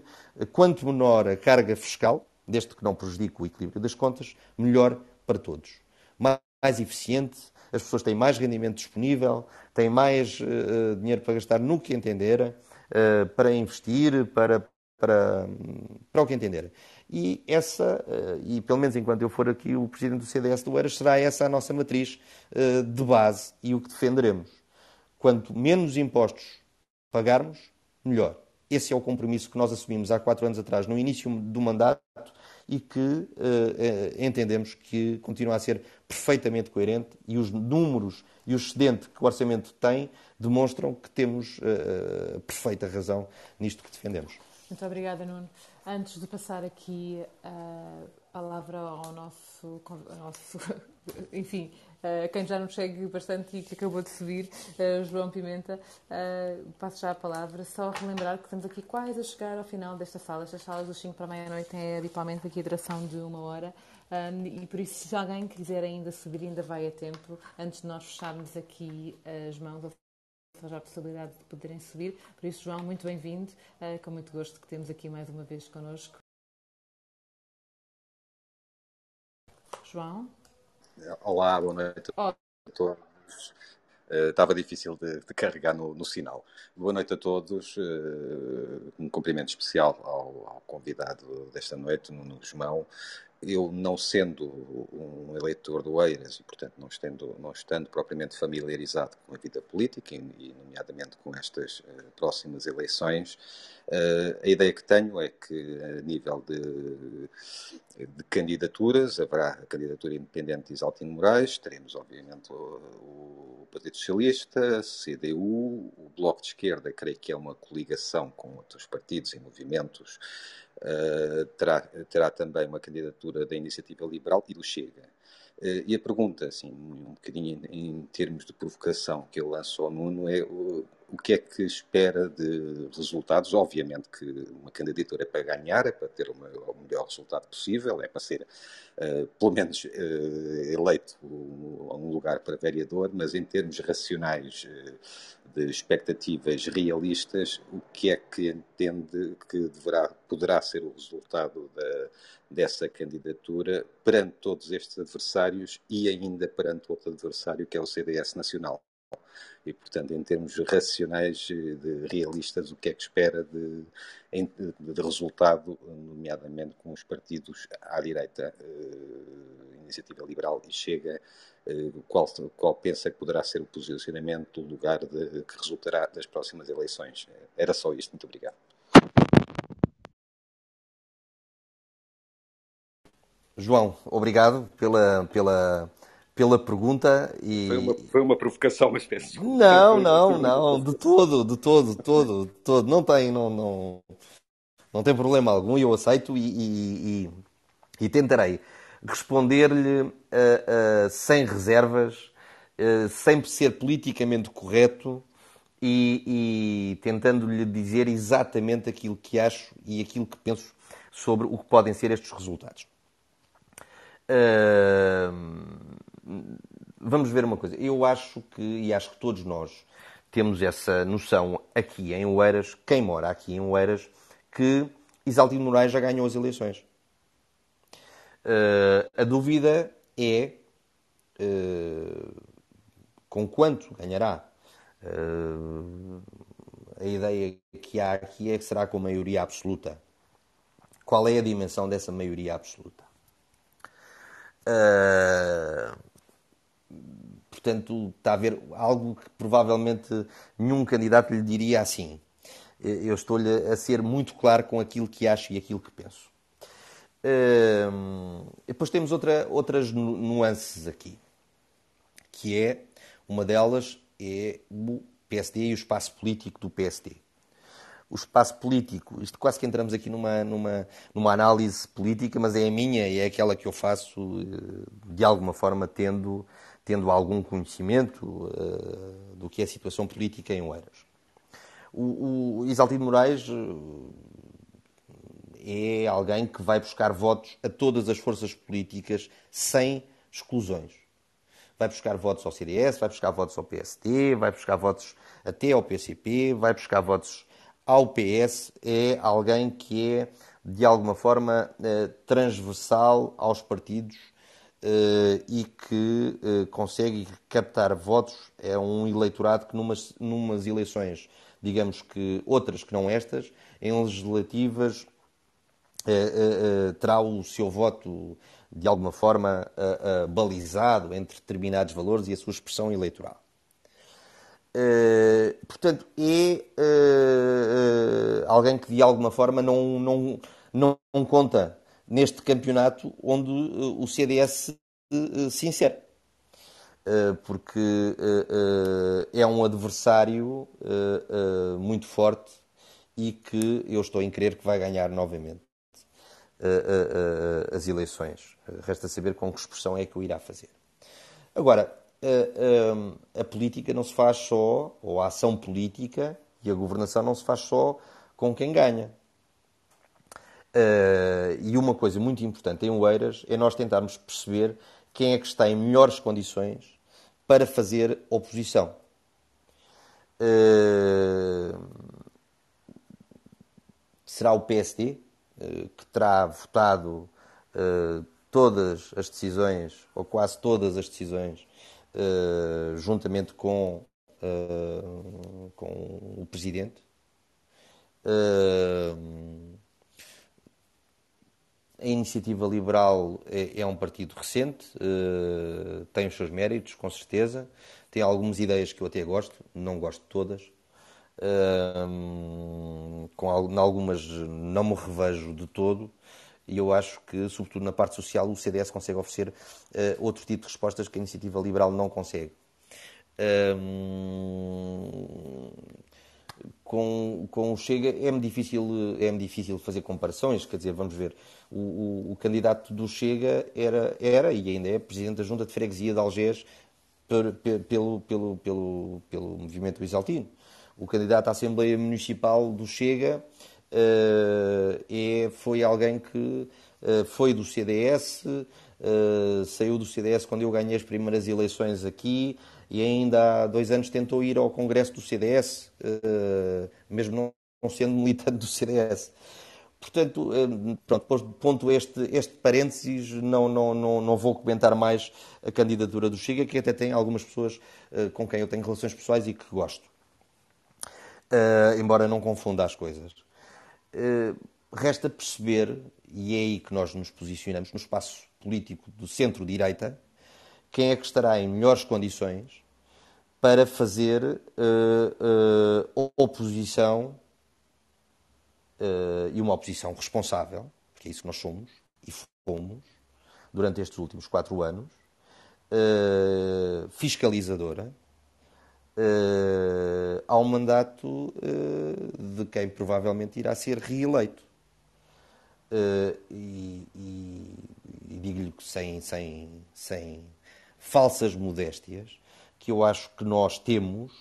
Speaker 4: quanto menor a carga fiscal, desde que não prejudique o equilíbrio das contas, melhor para todos. Mais, mais eficiente, as pessoas têm mais rendimento disponível, têm mais uh, dinheiro para gastar no que entenderem, uh, para investir, para, para, para o que entenderem. E essa, uh, e pelo menos enquanto eu for aqui o presidente do CDS do Eiras, será essa a nossa matriz de base e o que defenderemos. Quanto menos impostos pagarmos, melhor. Esse é o compromisso que nós assumimos há quatro anos atrás, no início do mandato, e que uh, entendemos que continua a ser perfeitamente coerente e os números e o excedente que o orçamento tem demonstram que temos uh, perfeita razão nisto que defendemos.
Speaker 3: Muito obrigada, Nuno. Antes de passar aqui a palavra ao nosso, ao nosso [LAUGHS] enfim, uh, quem já nos segue bastante e que acabou de subir, uh, João Pimenta, uh, passo já a palavra. Só relembrar que estamos aqui quase a chegar ao final desta sala. Estas salas dos 5 para meia-noite têm habitualmente aqui a duração de uma hora. Um, e por isso, se alguém quiser ainda subir, ainda vai a tempo, antes de nós fecharmos aqui as mãos já a possibilidade de poderem subir. Por isso, João, muito bem-vindo. Uh, com muito gosto que temos aqui mais uma vez connosco. João?
Speaker 5: Olá, boa noite a todos. Uh, estava difícil de, de carregar no, no, sinal. Boa noite a todos. Uh, um cumprimento especial ao, ao, convidado desta noite, Nuno Guzmão, eu não sendo um eleitor do Eiras e, portanto, não estando, não estando propriamente familiarizado com a vida política e, nomeadamente com estas uh, próximas eleições, a ideia que tenho é que, a nível de, de, candidaturas, haverá a candidatura independente de Isaltino Moraes, teremos, obviamente, o, o Partido Socialista, a CDU, o Bloco de Esquerda, creio que é uma coligação com outros partidos e movimentos uh, terá, terá também uma candidatura da Iniciativa Liberal e do Chega. Uh, e a pergunta, assim, um bocadinho em, termos de provocação que eu lanço ao Nuno é o que é que espera de resultados? Obviamente que uma candidatura é para ganhar, é para ter o melhor resultado possível, é para ser, uh, pelo menos, uh, eleito a um lugar para vereador, mas em termos racionais uh, de expectativas realistas, o que é que entende que deverá, poderá ser o resultado da, dessa candidatura perante todos estes adversários e ainda perante outro adversário que é o CDS Nacional? E, portanto, em termos racionais, de realistas, o que é que espera de, de resultado, nomeadamente com os partidos à direita, eh, Iniciativa Liberal e Chega, eh, qual, qual pensa que poderá ser o posicionamento do lugar de, que resultará das próximas eleições? Era só isto. Muito obrigado.
Speaker 4: João, obrigado pela, pela, pela pergunta e...
Speaker 5: Foi uma, foi uma provocação, mas peço
Speaker 4: Não, não, não, de todo, de todo, de todo, de todo. Não tem, não, não, não tem problema algum e eu aceito e, e, e, e tentarei responder-lhe uh, uh, sem reservas, uh, sem ser politicamente correto e, e tentando-lhe dizer exatamente aquilo que acho e aquilo que penso sobre o que podem ser estes resultados. Uh, vamos ver uma coisa. Eu acho que, e acho que todos nós temos essa noção aqui em Oeiras, quem mora aqui em Oeiras, que Isaltino Moraes já ganhou as eleições. Uh, a dúvida é uh, com quanto ganhará. Uh, a ideia que há aqui é que será com maioria absoluta. Qual é a dimensão dessa maioria absoluta? Uh, portanto, está a ver algo que provavelmente nenhum candidato lhe diria assim. Eu estou-lhe a ser muito claro com aquilo que acho e aquilo que penso. Uh, depois temos outra, outras nuances aqui, que é, uma delas é o PSD e o espaço político do PSD o espaço político. Isto quase que entramos aqui numa, numa, numa análise política, mas é a minha e é aquela que eu faço eh, de alguma forma tendo, tendo algum conhecimento uh, do que é a situação política em Oeiras. O, o Isaltino Moraes eh, é alguém que vai buscar votos a todas as forças políticas sem exclusões. Vai buscar votos ao CDS, vai buscar votos ao PST, vai buscar votos até ao PCP, vai buscar votos ao PS é alguém que é, de alguma forma, eh, transversal aos partidos e que eh, consegue captar votos. É um eleitorado que, numas, numas eleições, digamos que outras que não estas, em legislativas, terá o seu voto de alguma forma balizado entre determinados valores e a sua expressão eleitoral. Portanto, é alguém que de alguma forma não, não, não, conta neste campeonato onde o CDS se insere. porque é um adversário muito forte e que eu estou em crer que vai ganhar novamente as eleições. Resta saber com que expressão é que o irá fazer. Agora, a, a, a, política não se faz só, ou a ação política e a governação não se faz só com quem ganha. Uh, e uma coisa muito importante em Oeiras é nós tentarmos perceber quem é que está em melhores condições para fazer oposição. Uh, será o PSD uh, eh, que terá votado todas as decisões, ou quase todas as decisões, juntamente com, com o Presidente. Uh, a Iniciativa Liberal é, é um partido recente, tem os seus méritos, com certeza. Tem algumas ideias que eu até gosto, não gosto de todas. com algumas não me revejo de todo e eu acho que, sobretudo na parte social, o CDS consegue oferecer uh, outro tipo de respostas que a iniciativa liberal não consegue. Um, com, com o Chega é-me difícil, é difícil fazer comparações, quer dizer, vamos ver, o, o, o, candidato do Chega era, era e ainda é presidente da Junta de Freguesia de Algés per, per, pelo, pelo, pelo, pelo movimento Isaltino. O candidato à Assembleia Municipal do Chega é, foi alguém que eh, foi do CDS, eh, saiu do CDS quando eu ganhei as primeiras eleições aqui e ainda há dois anos tentou ir ao Congresso do CDS, mesmo não sendo militante do CDS. Portanto, pronto, ponto este, este parênteses, não, não, não, não vou comentar mais a candidatura do Chega, que até tem algumas pessoas com quem eu tenho relações pessoais e que gosto. Embora não confunda as coisas. Eh, resta perceber, e é aí que nós nos posicionamos no espaço político do centro-direita, quem é que estará em melhores condições para fazer uh, uh, oposição uh, e uma oposição responsável, porque é isso que nós somos e fomos durante estes últimos quatro anos, fiscalizadora, uh, ao mandato de quem provavelmente irá ser reeleito. E, e, e digo-lhe sem, sem, sem falsas modéstias que eu acho que nós temos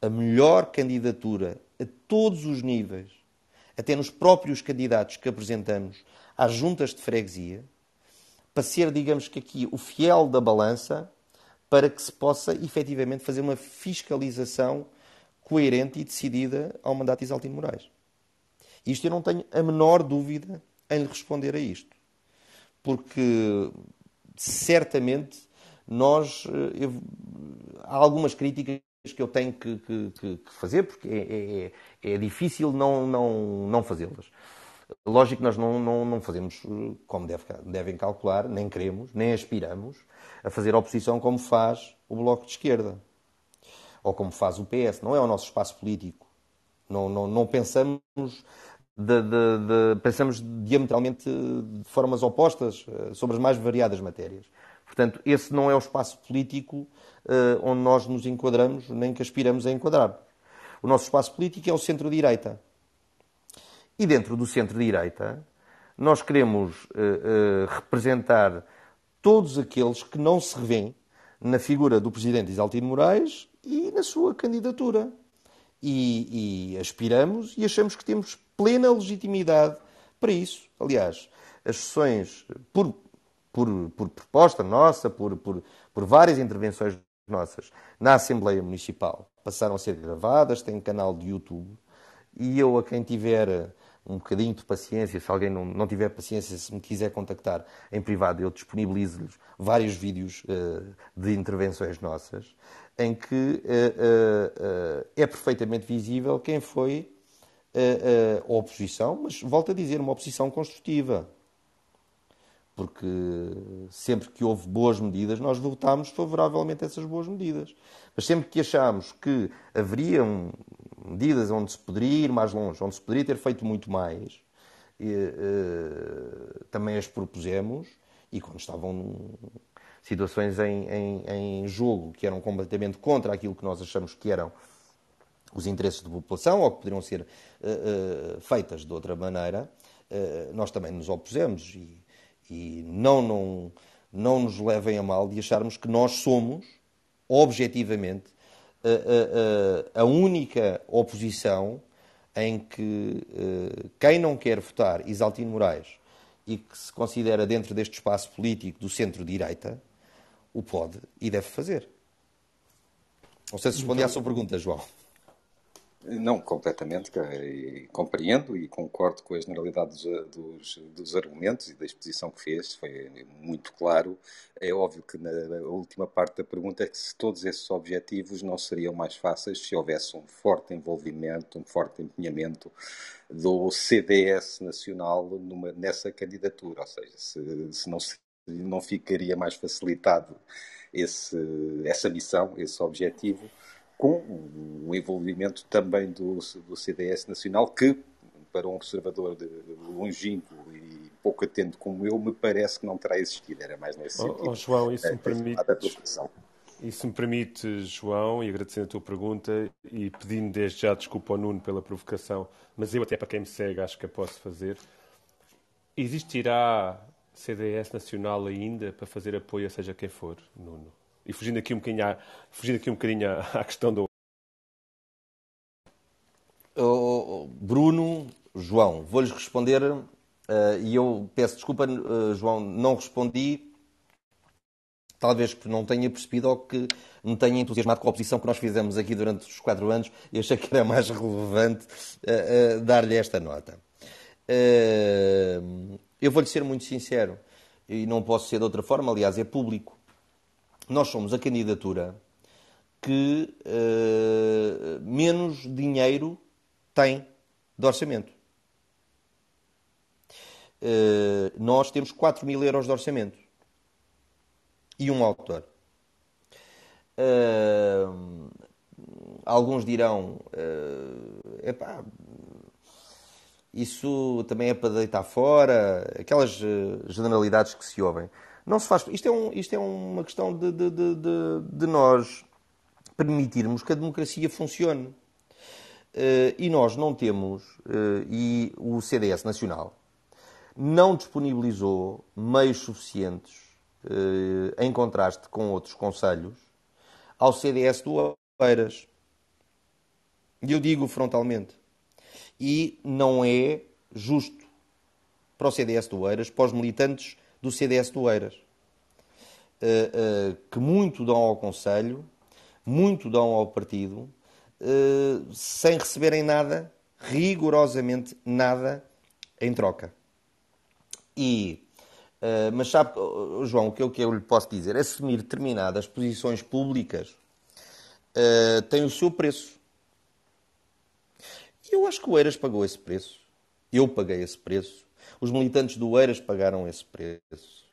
Speaker 4: a melhor candidatura a todos os níveis, até nos próprios candidatos que apresentamos às juntas de freguesia, para ser, digamos que aqui, o fiel da balança para que se possa efetivamente fazer uma fiscalização coerente e decidida ao mandato de Isaltino Moraes. Isto eu não tenho a menor dúvida em lhe responder a isto. Porque certamente nós. Eh, eu, há algumas críticas que eu tenho que, que, que fazer, porque é, é, é, difícil não, não, não fazê-las. Lógico que nós não, não, não fazemos, como deve, devem calcular, nem queremos, nem aspiramos a fazer oposição como faz o Bloco de Esquerda ou como faz o PS. Não é o nosso espaço político. Não, não, não pensamos, de, de, de, pensamos diametralmente de formas opostas eh, sobre as mais variadas matérias. Portanto, esse não é o espaço político uh, onde nós nos enquadramos, nem que aspiramos a enquadrar. O nosso espaço político é o centro-direita. E dentro do centro-direita, nós queremos uh, uh, representar todos aqueles que não se revêem na figura do Presidente Isaltino Moraes e na sua candidatura. E, e, aspiramos e achamos que temos plena legitimidade para isso. Aliás, as sessões, por, por, por proposta nossa, por, por, por várias intervenções nossas na Assembleia Municipal, passaram a ser gravadas, tem canal de YouTube, e eu, a quem tiver um bocadinho de paciência, se alguém não, não tiver paciência, se me quiser contactar em privado, eu disponibilizo-lhes vários vídeos uh, de intervenções nossas, em que uh, uh, é perfeitamente visível quem foi a oposição, mas volto a dizer, uma oposição construtiva. Porque sempre que houve boas medidas, nós votámos favoravelmente essas boas medidas. Mas sempre que achámos que haveriam medidas onde se poderia ir mais longe, onde se poderia ter feito muito mais, também as propusemos e quando estavam situações em, em, em, jogo que eram completamente contra aquilo que nós achamos que eram os interesses da população ou que poderiam ser uh, uh, feitas de outra maneira, uh, nós também nos opusemos e, e não, não, não nos levem a mal de acharmos que nós somos, objetivamente, a única oposição em que quem não quer votar Isaltino Moraes e que se considera dentro deste espaço político do centro-direita, o pode e deve fazer. Não sei se respondi à sua pergunta, João.
Speaker 5: Não, completamente, compreendo e concordo com a generalidade dos, dos, dos, argumentos e da exposição que fez, foi muito claro. É óbvio que na última parte da pergunta é que se todos esses objetivos não seriam mais fáceis se houvesse um forte envolvimento, um forte empenhamento do CDS nacional numa, nessa candidatura, ou seja, se, se não, se, não ficaria mais facilitado esse, essa missão, esse objetivo com o envolvimento também do, do CDS Nacional, que, para um observador de, longínquo e pouco atento como eu, me parece que não terá existido. Era mais nesse sentido.
Speaker 1: Oh, João, isso me permite. Isso me permite, João, e agradecendo a tua pergunta e pedindo desde já desculpa ao Nuno pela provocação, mas eu, até para quem me segue, acho que a posso fazer. Existirá CDS Nacional ainda para fazer apoio a seja quem for, Nuno? E fugindo aqui um bocadinho à, fugindo aqui um bocadinho à, à questão do.
Speaker 4: Oh, Bruno, João, vou-lhes responder uh, e eu peço desculpa, uh, João, não respondi, talvez porque não tenha percebido ou que me tenha entusiasmado com a oposição que nós fizemos aqui durante os quatro anos e achei que era mais relevante uh, dar-lhe esta nota. eu vou-lhe ser muito sincero e não posso ser de outra forma, aliás, é público nós somos a candidatura que uh, menos dinheiro tem de orçamento. Uh, nós temos 4 mil euros de orçamento e um autor. Uh, alguns dirão: epá, isso também é para deitar fora, aquelas generalidades que se ouvem. Não se faz. Isto é, um, isto é uma questão de, de, de, de nós permitirmos que a democracia funcione. Uh, e nós não temos, uh, e o CDS Nacional não disponibilizou meios suficientes, uh, em contraste com outros conselhos, ao CDS do Oeiras. E eu digo frontalmente. E não é justo para o CDS do Oeiras, para os militantes do CDS do Eiras, eh, eh, que muito dão ao Conselho, muito dão ao partido, eh, sem receberem nada rigorosamente nada em troca. E, mas sabe, João, o que, que eu lhe posso dizer? Assumir determinadas posições públicas tem o seu preço. Eu acho que o Eiras pagou esse preço. Eu paguei esse preço. Os militantes do Eiras pagaram esse preço.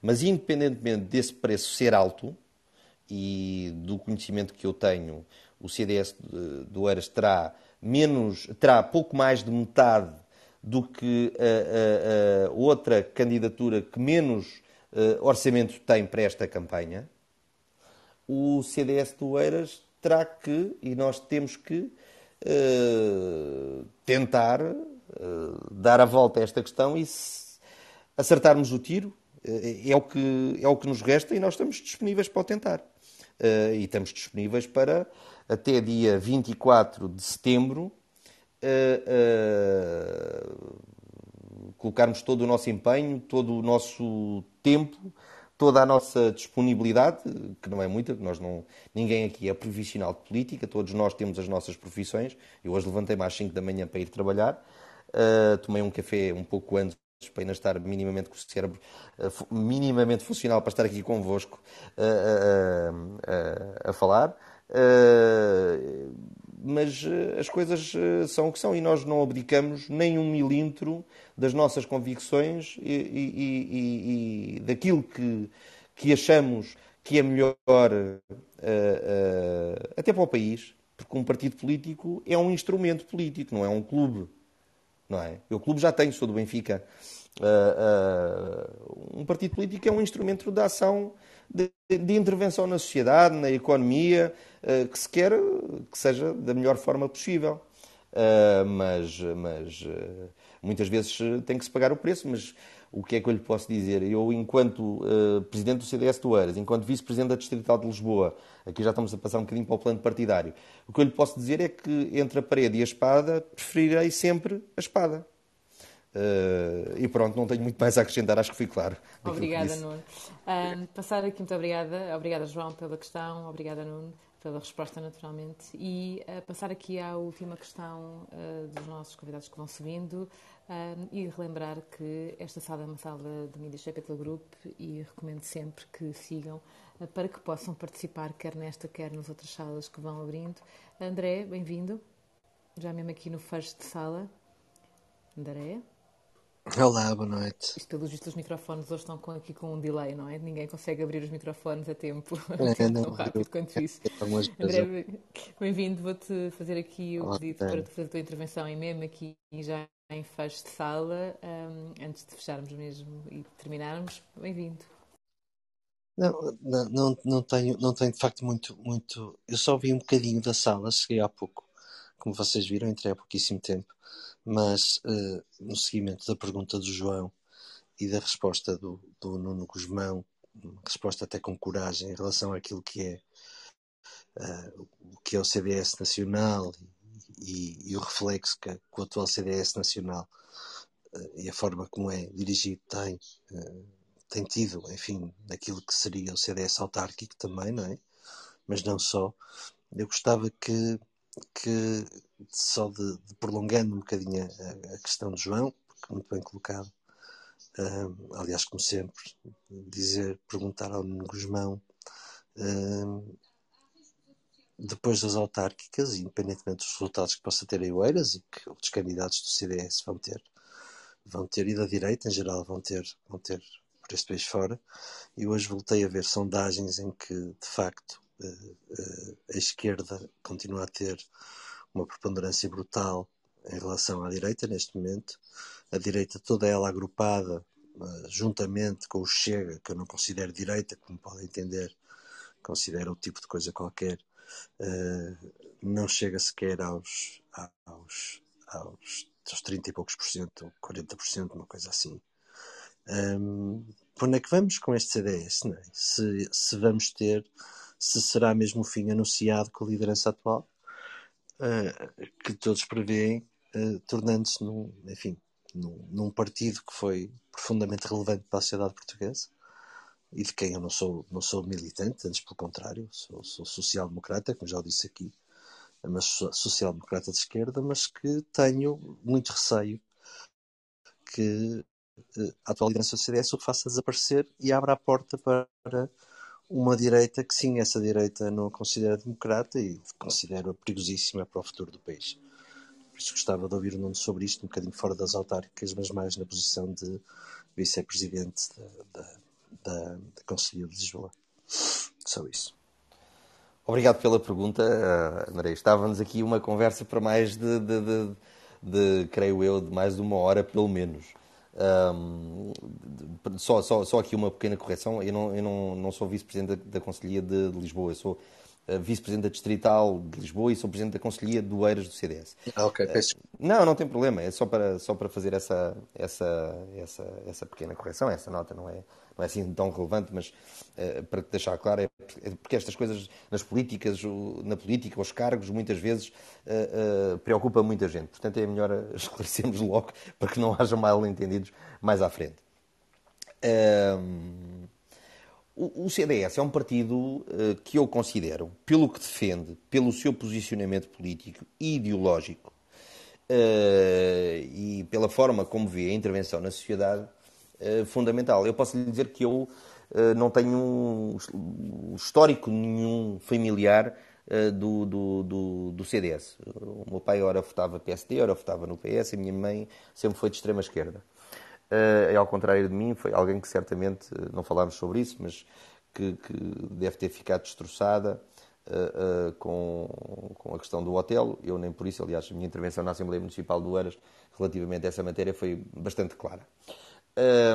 Speaker 4: Mas, independentemente desse preço ser alto e do conhecimento que eu tenho, o CDS do Eiras terá menos, terá pouco mais de metade do que a, a, a outra candidatura que menos uh, orçamento tem para esta campanha. O CDS do Eiras terá que, e nós temos que, uh, tentar uh, dar a volta a esta questão e acertarmos o tiro. é, o que, é o que nos resta e nós estamos disponíveis para o tentar. e estamos disponíveis para até dia 24 de setembro, colocarmos todo o nosso empenho, todo o nosso tempo, toda a nossa disponibilidade, que não é muita, nós não, ninguém aqui é profissional de política, todos nós temos as nossas profissões. Eu hoje levantei-me às 5 da manhã para ir trabalhar, uh, tomei um café um pouco antes para ainda estar minimamente com o cérebro uh, minimamente funcional para estar aqui convosco uh, a falar. Mas as coisas são o que são e nós não abdicamos nem um milímetro das nossas convicções e, e, e, e daquilo que, que achamos que é melhor uh, uh, até para o país, porque um partido político é um instrumento político, não é um clube. Não é? Eu, clube já tenho, sou do Benfica. um partido político é um instrumento de ação de, de intervenção na sociedade, na economia, uh, que se quer que seja da melhor forma possível. Uh, mas mas uh, muitas vezes tem que se pagar o preço. Mas o que é que eu lhe posso dizer? Eu, enquanto presidente do CDS do Eiras, enquanto vice-presidente da Distrital de Lisboa, aqui já estamos a passar um bocadinho para o plano partidário, o que eu lhe posso dizer é que entre a parede e a espada, preferirei sempre a espada. Uh, e pronto, não tenho muito mais a acrescentar, acho que fui claro.
Speaker 3: Obrigada, Nuno. Uh, passar aqui, muito obrigada. Obrigada, João, pela questão. Obrigada, Nuno, pela resposta, naturalmente. E uh, passar aqui à última questão dos nossos convidados que vão subindo e relembrar que esta sala é uma sala de Media Capital Group e recomendo sempre que sigam para que possam participar, quer nesta, quer nas outras salas que vão abrindo. André, bem-vindo. Já mesmo aqui no fecho de sala. André.
Speaker 6: Olá, boa noite.
Speaker 3: Isto, pelos vistos, os microfones hoje estão com, aqui com um delay, não é? Ninguém consegue abrir os microfones a tempo, [LAUGHS]
Speaker 6: é, não,
Speaker 3: tão rápido quanto isso. André, bem-vindo. Vou-te fazer aqui o pedido para fazer a tua intervenção em mesmo aqui já em fecho de sala, um, antes de fecharmos mesmo e terminarmos. Bem-vindo.
Speaker 6: Não, não, não, não, tenho, não tenho de facto muito, muito. Eu só vi um bocadinho da sala, cheguei há pouco. Como vocês viram, entrei há pouquíssimo tempo mas uh, no seguimento da pergunta do João e da resposta do, do Nuno Guzmão, resposta até com coragem em relação àquilo que é uh, o que é o CDS nacional e, e o reflexo que, que, o atual CDS nacional uh, e a forma como é dirigido tem, tem tido, enfim, daquilo que seria o CDS autárquico também, não é? Mas não só. Eu gostava que, que só de, de prolongando um bocadinho a, a, questão de João, porque muito bem colocado. Aliás, como sempre, dizer, perguntar ao Nuno Guzmão, depois das autárquicas, independentemente dos resultados que possa ter em Oeiras e que outros candidatos do CDS vão ter, vão ter, e da direita em geral vão ter, vão ter por este país fora. E hoje voltei a ver sondagens em que, de facto, a esquerda continua a ter uma preponderância brutal em relação à direita neste momento. A direita toda ela agrupada juntamente com o Chega, que eu não considero direita, como podem entender, considero o tipo de coisa qualquer, uh, não chega sequer aos, aos, aos, aos 30 e poucos por cento, 40 por cento, uma coisa assim. Um, onde é que vamos com este CDS? É? Se, se vamos ter, se será mesmo o fim anunciado com a liderança atual? uh, que todos preveem, uh, tornando-se num, enfim, num, num, partido que foi profundamente relevante para a sociedade portuguesa e de quem eu não sou, não sou militante, antes pelo contrário, sou, sou social-democrata, como já disse aqui, mas social-democrata de esquerda, mas que tenho muito receio que a atual liderança do CDS o faça desaparecer e abra a porta para uma direita que sim, essa direita não a considera democrata e considera perigosíssima para o futuro do país. Por isso gostava de ouvir o Nuno sobre isto, um bocadinho fora das autárquicas, mas mais na posição de vice-presidente da, da, da, da Conselho de Lisboa. Só isso.
Speaker 4: Obrigado pela pergunta, André. Estávamos aqui uma conversa para mais de, de, de, de, creio eu, de mais de uma hora, pelo menos. Um, só, só, só aqui uma pequena correção. Eu não, eu não, não sou vice-presidente da, da Conselhia de, de, Lisboa, eu sou vice-presidente da Distrital de Lisboa e sou presidente da Conselhia de Oeiras do CDS.
Speaker 6: Ah, ok, peço. Uh,
Speaker 4: não, não tem problema, é só para, só para fazer essa, essa, essa, essa pequena correção. Essa nota não é, não é assim tão relevante, mas uh, para deixar claro, é, é porque estas coisas nas políticas, na política, os cargos, muitas vezes uh, uh, preocupa muita gente. Portanto, é melhor [LAUGHS] esclarecermos logo para que não haja mal entendidos mais à frente. Ehm, o, o CDS é um partido que eu considero, pelo que defende, pelo seu posicionamento político e ideológico, e pela forma como vê a intervenção na sociedade, eh, fundamental. Eu posso lhe dizer que eu uh, não tenho um histórico nenhum familiar uh, do, do, do, do, CDS. O meu pai ora votava PSD, ora votava no PS, a minha mãe sempre foi de extrema esquerda. Uh, ao contrário de mim, foi alguém que certamente, não falámos sobre isso, mas que, que deve ter ficado destroçada uh, uh, com, com a questão do hotel. Eu nem por isso, aliás, a minha intervenção na Assembleia Municipal do Eiras relativamente a essa matéria foi bastante clara.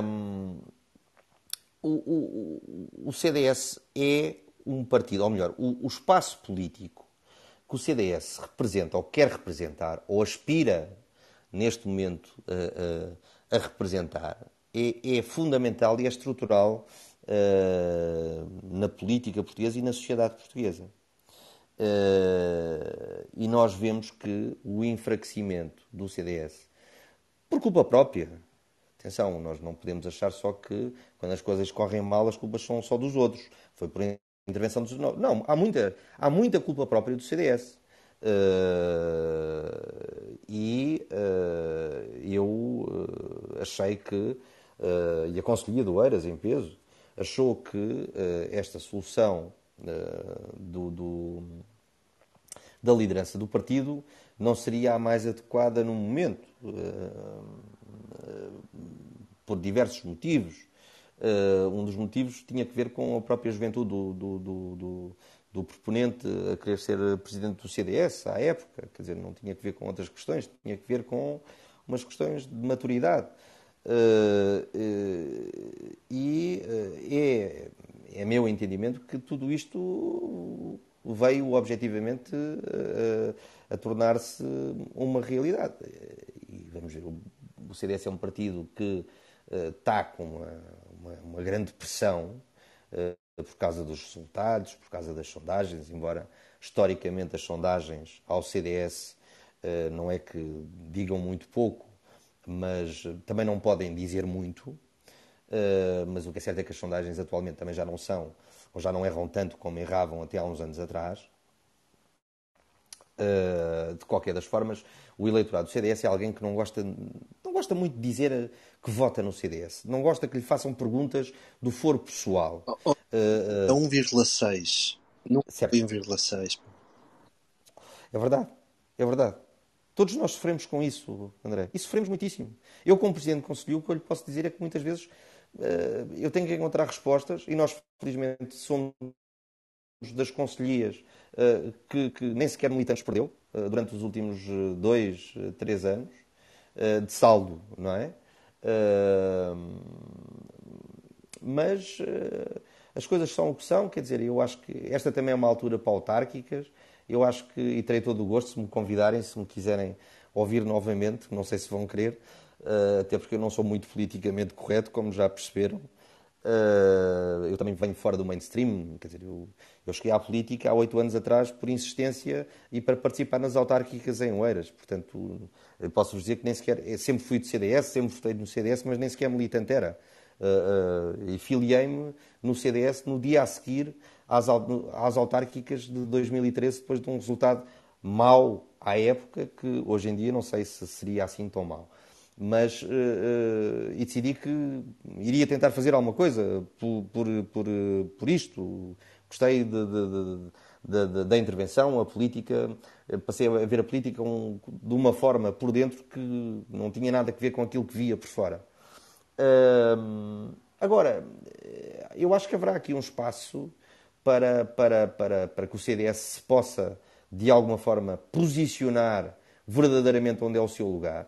Speaker 4: Um, o, o, o, CDS é um partido, ou melhor, o, o, espaço político que o CDS representa, ou quer representar, ou aspira neste momento uh, a representar, é, é, fundamental e é estrutural uh, na política portuguesa e na sociedade portuguesa. e nós vemos que o enfraquecimento do CDS, por culpa própria, Atenção, nós não podemos achar só que quando as coisas correm mal as culpas são só dos outros. Foi por intervenção dos. Não, há muita, há muita culpa própria do CDS. Uh, eh, e uh, eu uh, achei que, e a Conselhia do Eiras, em peso, achou que esta solução do, do, da liderança do partido não seria a mais adequada no momento por diversos motivos. Uh, um dos motivos tinha que ver com a própria juventude do, do, do, do, proponente a querer ser presidente do CDS à época. Quer dizer, não tinha que ver com outras questões, tinha que ver com umas questões de maturidade. Uh, uh, e é, é meu entendimento que tudo isto veio objetivamente a, a tornar-se uma realidade. E vamos ver, o CDS é um partido que está com uma, uma, uma, grande pressão por causa dos resultados, por causa das sondagens, embora historicamente as sondagens ao CDS uh, não é que digam muito pouco, mas também não podem dizer muito. Uh, mas o que é certo é que as sondagens atualmente também já não são, ou já não erram tanto como erravam até há uns anos atrás. De qualquer das formas, o eleitorado do CDS é alguém que não gosta, não gosta muito de dizer que vota no CDS. Não gosta que lhe façam perguntas do foro pessoal.
Speaker 6: Oh, oh, uh, uh, 1,6. Não 1,6.
Speaker 4: É verdade. É verdade. Todos nós sofremos com isso, André. E sofremos muitíssimo. Eu, como Presidente do Conselho, o que eu lhe posso dizer é que muitas vezes uh, eu tenho que encontrar respostas e nós, felizmente, somos das conselhias uh, que, que, nem sequer militantes perdeu uh, durante os últimos dois, três anos de saldo, não é? Mas as coisas são o que são, quer dizer, eu acho que esta também é uma altura para autárquicas, eu acho que, e terei todo o gosto se me convidarem, se me quiserem ouvir novamente, não sei se vão querer, até porque eu não sou muito politicamente correto, como já perceberam, Uh, eu também venho fora do mainstream, quer dizer, eu, eu cheguei à política há oito anos atrás por insistência e para participar nas autárquicas em Oeiras. Portanto, posso-vos dizer que nem sequer. sempre fui do CDS, sempre votei no CDS, mas nem sequer militante era. Uh, uh, e filiei-me no CDS no dia a seguir às, às autárquicas de 2013, depois de um resultado mau à época que hoje em dia não sei se seria assim tão mau. Mas uh, uh, e decidi que iria tentar fazer alguma coisa por, por, por, por isto. Gostei de, de, de, da intervenção, a política. Passei a ver a política um, de uma forma por dentro que não tinha nada a ver com aquilo que via por fora. Agora, eu acho que haverá aqui um espaço para, para, para, para que o CDS se possa de alguma forma, posicionar verdadeiramente onde é o seu lugar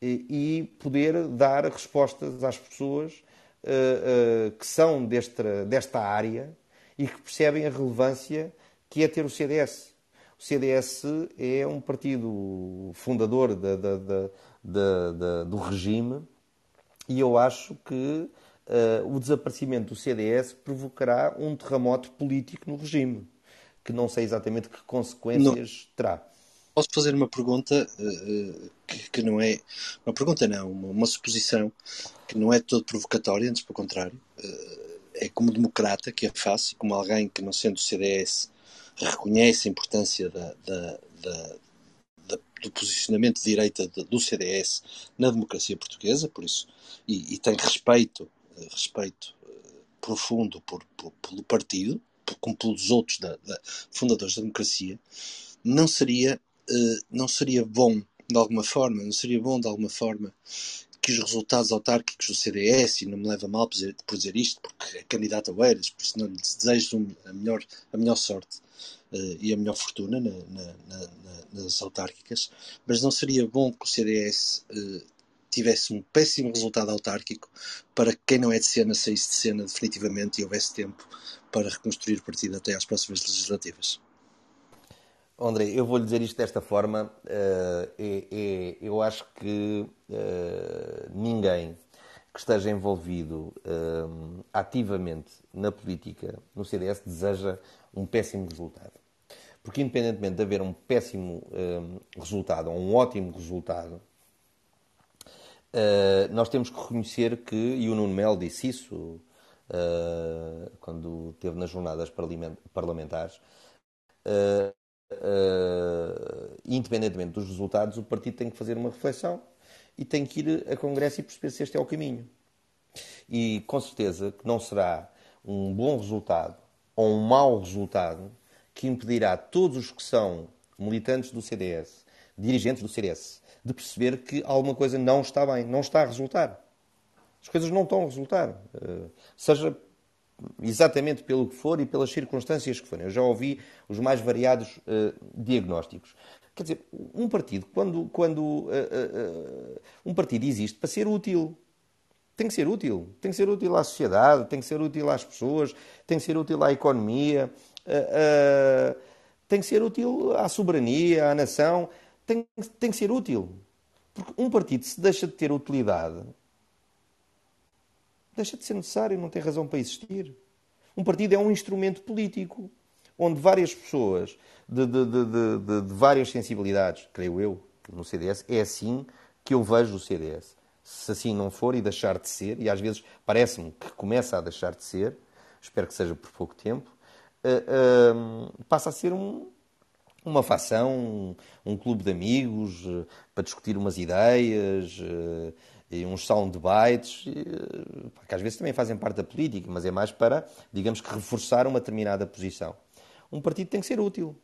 Speaker 4: e, e poder dar respostas às pessoas uh, uh, que são desta, desta área e que percebem a relevância que é ter o CDS. O CDS é um partido fundador da, da, da, do regime e eu acho que uh, o desaparecimento do CDS provocará um terremoto político no regime que não sei exatamente que consequências não. terá.
Speaker 6: Posso fazer uma pergunta uh, que, que, não é. Uma pergunta, não, uma, uma, suposição que não é todo provocatória, antes pelo contrário. Uh, é como democrata que a faço, como alguém que, não sendo do CDS, reconhece a importância da, da, da, do posicionamento de direita do CDS na democracia portuguesa, por isso, e, e tem respeito, respeito profundo por, por, pelo partido, como pelos outros da, da, fundadores da democracia, não seria, uh, não seria bom de alguma forma, não seria bom de alguma forma que os resultados autárquicos do CDS, e não me leva mal por dizer, por dizer isto, porque é candidato a Oeiras, por isso não lhe desejo a melhor, a melhor sorte uh, e a melhor fortuna na, na, na, nas autárquicas, mas não seria bom que o CDS uh, eh, tivesse um péssimo resultado autárquico para que quem não é de cena saísse de cena definitivamente e houvesse tempo para reconstruir o partido até às próximas legislativas.
Speaker 4: André, eu vou lhe dizer isto desta forma. Uh, é, é, eu acho que uh, ninguém que esteja envolvido uh, ativamente na política, no CDS, deseja um péssimo resultado. Porque, independentemente de haver um péssimo resultado ou um ótimo resultado, nós temos que reconhecer que, e o Nuno Mel disse isso quando esteve nas jornadas parlamentares, uh, uh, independentemente dos resultados, o partido tem que fazer uma reflexão e tem que ir a Congresso e perceber se este é o caminho. E com certeza que não será um bom resultado ou um mau resultado que impedirá todos os que são militantes do CDS, dirigentes do CDS, de perceber que alguma coisa não está bem, não está a resultar. As coisas não estão a resultar. Eh, seja exatamente pelo que for e pelas circunstâncias que forem. Eu já ouvi os mais variados uh, diagnósticos. Quer dizer, um partido, quando, quando uh, uh, um partido existe para ser útil. Tem que ser útil. Tem que ser útil à sociedade, tem que ser útil às pessoas, tem que ser útil à economia, tem que ser útil à soberania, à nação. Tem, tem que ser útil. Porque um partido, se deixa de ter utilidade, deixa de ser necessário, não tem razão para existir. Um partido é um instrumento político onde várias pessoas de, de, de, de, várias sensibilidades, creio eu, no CDS, é assim que eu vejo o CDS. Se assim não for e deixar de ser, e às vezes parece-me que começa a deixar de ser, espero que seja por pouco tempo, uh, uh, passa a ser um, uma facção, um, um, clube de amigos uh, para discutir umas ideias e uns soundbites, que às vezes também fazem parte da política, mas é mais para, digamos que, reforçar uma determinada posição. Um partido tem que ser útil.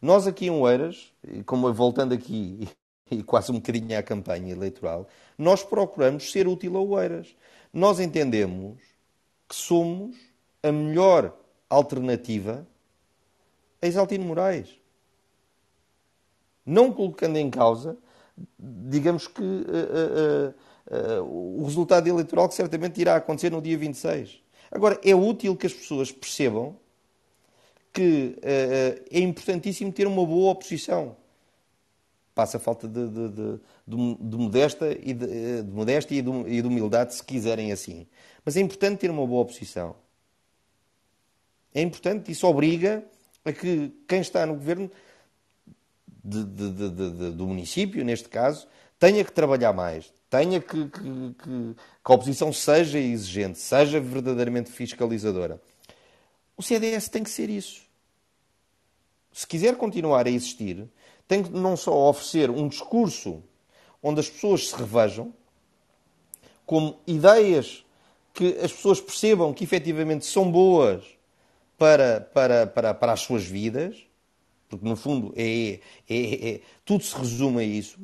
Speaker 4: Nós aqui em Oeiras, como voltando aqui [LAUGHS] e quase um bocadinho à campanha eleitoral, nós procuramos ser útil a Oeiras. Nós entendemos que somos a melhor alternativa a Exaltino Moraes. Não colocando em causa, digamos que, uh, uh, uh, o resultado eleitoral que certamente irá acontecer no dia 26. Agora, é útil que as pessoas percebam que uh, é importantíssimo ter uma boa oposição. Passa a falta de, de, de, de, modesta e de, de modéstia e de, de humildade, se quiserem assim. Mas é importante ter uma boa oposição. É importante, isso obriga a que quem está no governo do município, neste caso, tenha que trabalhar mais, tenha que, que, que, que a oposição seja exigente, seja verdadeiramente fiscalizadora. O CDS tem que ser isso. Se quiser continuar a existir, tem que não só oferecer um discurso onde as pessoas se revejam, como ideias que as pessoas percebam que efetivamente são boas para, para, para, para as suas vidas, porque no fundo é, é, é, tudo se resume a isso,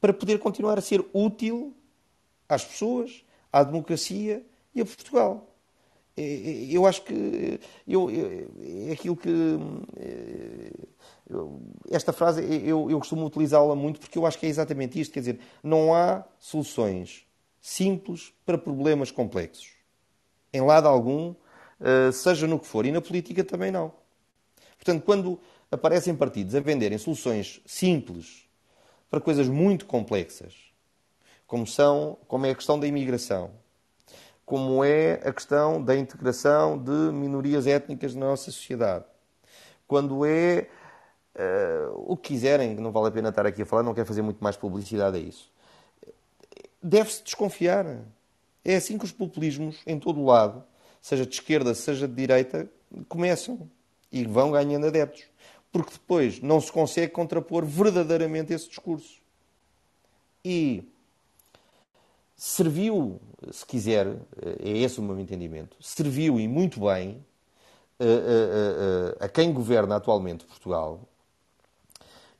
Speaker 4: para poder continuar a ser útil às pessoas, à democracia e a Portugal. Eu acho que eu, é aquilo que eu, esta frase eu, eu costumo utilizá-la muito porque eu acho que é exatamente isto, quer dizer, não há soluções simples para problemas complexos. Em lado algum, eh, seja no que for, e na política também não. Portanto, quando aparecem partidos a venderem soluções simples para coisas muito complexas, como são, como é a questão da imigração, como é a questão da integração de minorias étnicas na nossa sociedade, quando é uh, o que quiserem, não vale a pena estar aqui a falar, não quero fazer muito mais publicidade a isso. Deve-se desconfiar. É assim que os populismos, em todo o lado, seja de esquerda, seja de direita, começam e vão ganhando adeptos. Porque depois não se consegue contrapor verdadeiramente esse discurso. E serviu, se quiser, é esse o meu entendimento, serviu e muito bem a, a, a, a quem governa atualmente Portugal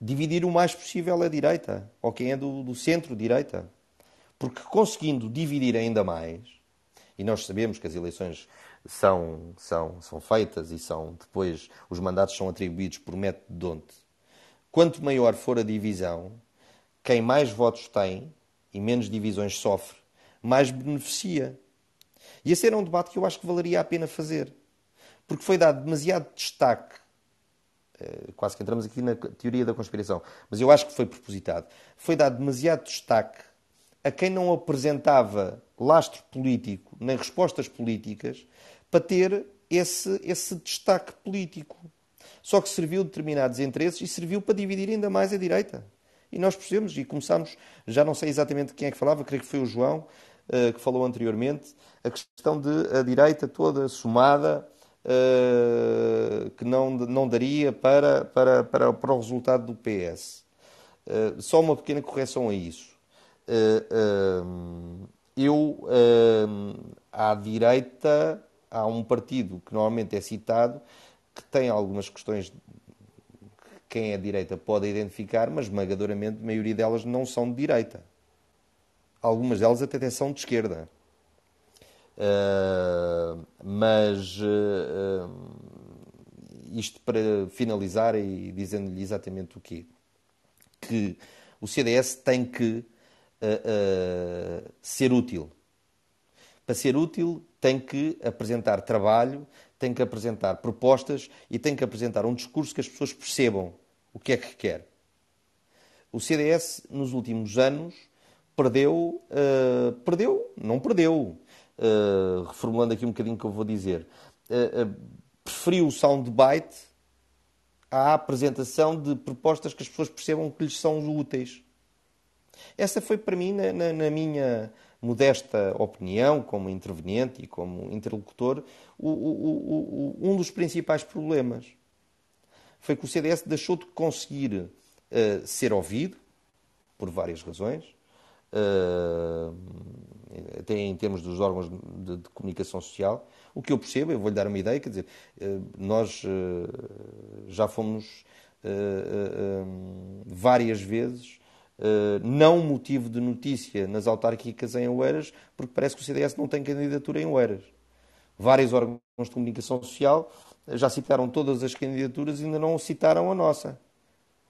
Speaker 4: dividir o mais possível a direita, ou quem é do, do centro-direita. Porque conseguindo dividir ainda mais, e nós sabemos que as eleições são, são, são feitas e são depois os mandatos são atribuídos por método de onde, quanto maior for a divisão, quem mais votos tem e menos divisões sofre, mais beneficia. E esse era um debate que eu acho que valeria a pena fazer. Porque foi dado demasiado destaque, eh, quase que entramos aqui na teoria da conspiração, mas eu acho que foi propositado. Foi dado demasiado destaque a quem não apresentava lastro político nem respostas políticas para ter esse, esse destaque político. Só que serviu determinados interesses e serviu para dividir ainda mais a direita. E nós percebemos e começámos, já não sei exatamente quem é que falava, creio que foi o João uh, que falou anteriormente, a questão de a direita toda somada uh, que não, não daria para, para, para, para o resultado do PS. Uh, eh, só uma pequena correção a isso. Eu, à direita, há um partido que normalmente é citado que tem algumas questões quem é de direita pode identificar, mas esmagadoramente a maioria delas não são de direita. Algumas delas até são de esquerda. Uh, mas uh, isto para finalizar e dizendo-lhe exatamente o quê? Que o CDS tem que uh, ser útil. Para ser útil, tem que apresentar trabalho, tem que apresentar propostas e tem que apresentar um discurso que as pessoas percebam o que é que quer. O CDS, nos últimos anos, perdeu, uh, perdeu, não perdeu, uh, reformulando aqui um bocadinho o que eu vou dizer, uh, preferiu o soundbite à apresentação de propostas que as pessoas percebam que lhes são úteis. Essa foi para mim, na, na, na minha modesta opinião, como interveniente e como interlocutor, o, o, o, um dos principais problemas. Foi que o CDS deixou de conseguir uh, ser ouvido, por várias razões, uh, até em termos dos órgãos de, de, comunicação social. O que eu percebo, eu vou-lhe dar uma ideia, quer dizer, uh, nós já fomos várias vezes Uh, não motivo de notícia nas autárquicas em Oeiras, porque parece que o CDS não tem candidatura em Oeiras. Vários órgãos de comunicação social já citaram todas as candidaturas e ainda não citaram a nossa.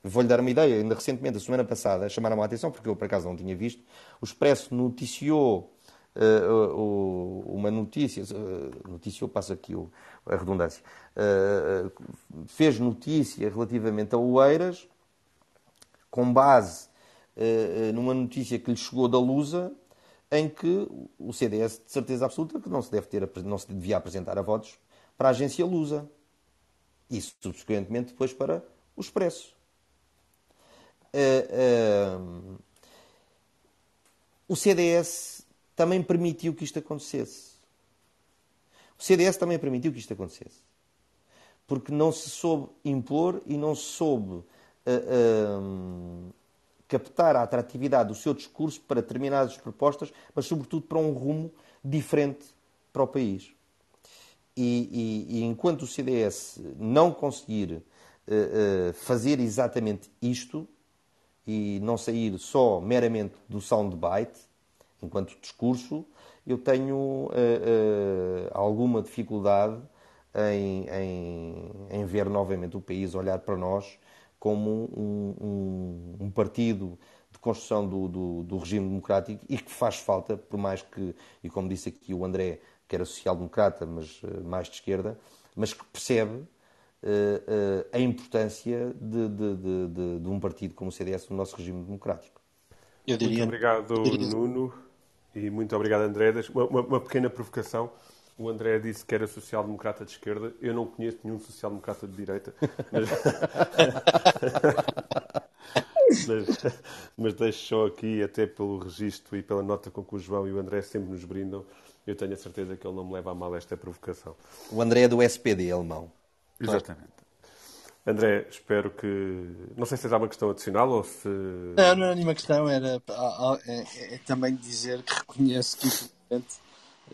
Speaker 4: Vou-lhe dar uma ideia. Ainda recentemente, a semana passada, chamaram a atenção, porque eu por acaso não tinha visto, o Expresso noticiou uh, uma notícia, noticiou, passa aqui a redundância, fez notícia relativamente a Oeiras, com base numa notícia que lhe chegou da Lusa, em que o CDS, de certeza absoluta, que não se, deve ter, não se devia apresentar a votos para a agência Lusa. E, subsequentemente, depois para o Expresso. Uh, o CDS também permitiu que isto acontecesse. O CDS também permitiu que isto acontecesse. Porque não se soube impor e não se soube uh, captar a atratividade do seu discurso para determinadas propostas, mas sobretudo para um rumo diferente para o país. E, e, e enquanto o CDS não conseguir uh, uh, fazer exatamente isto e não sair só meramente do soundbite, enquanto discurso, eu tenho uh, alguma dificuldade em, em, em, ver novamente o país olhar para nós como um, um, um partido de construção do, do, do, regime democrático e que faz falta, por mais que, e como disse aqui o André, que era social-democrata, mas uh, mais de esquerda, mas que percebe uh, uh, a importância de, de, de, de, um partido como o CDS no nosso regime democrático.
Speaker 1: Eu diria... Muito obrigado. Nuno, e muito obrigado, André. Uma, uma, uma pequena provocação. O André disse que era social-democrata de esquerda. Eu não conheço nenhum social-democrata de direita. Mas... mas, [LAUGHS] mas deixo só aqui, até pelo registro e pela nota com que o João e o André sempre nos brindam, eu tenho a certeza que ele não me leva a mal esta provocação.
Speaker 4: O André é do SPD alemão.
Speaker 1: Exatamente. André, espero que. Não sei se há uma questão adicional ou se.
Speaker 6: Não, não era nenhuma questão, era é, é, é também dizer que reconheço que,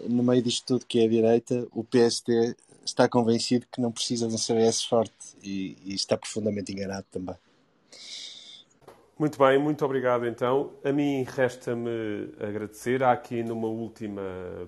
Speaker 6: no meio disto tudo que é a direita, o PSD está convencido que não precisa de um CDS forte e, e está profundamente enganado também.
Speaker 1: Muito bem, muito obrigado então. A mim resta-me agradecer. Há aqui numa última,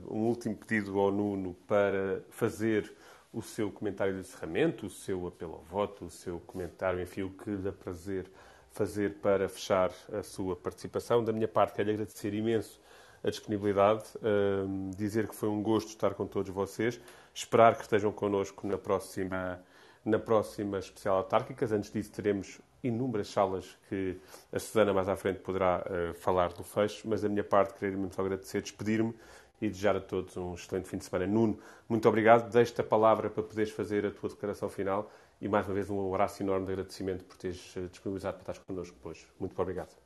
Speaker 1: um último pedido ao Nuno para fazer o seu comentário de encerramento, o seu apelo ao voto, o seu comentário, enfim, o que lhe prazer fazer para fechar a sua participação. Da minha parte, quero agradecer imenso a disponibilidade, um, dizer que foi um gosto estar com todos vocês, esperar que estejam connosco na próxima, na próxima especial autárquicas. Antes disso, teremos inúmeras salas que a Susana mais à frente poderá uh, falar do fecho, mas da minha parte queria mesmo só agradecer, despedir-me e desejar a todos um excelente fim de semana. Nuno, muito obrigado. Deixo-te a palavra para poderes fazer a tua declaração final e mais uma vez um abraço enorme de agradecimento por teres eh, disponibilizado para estar connosco hoje. Muito obrigado.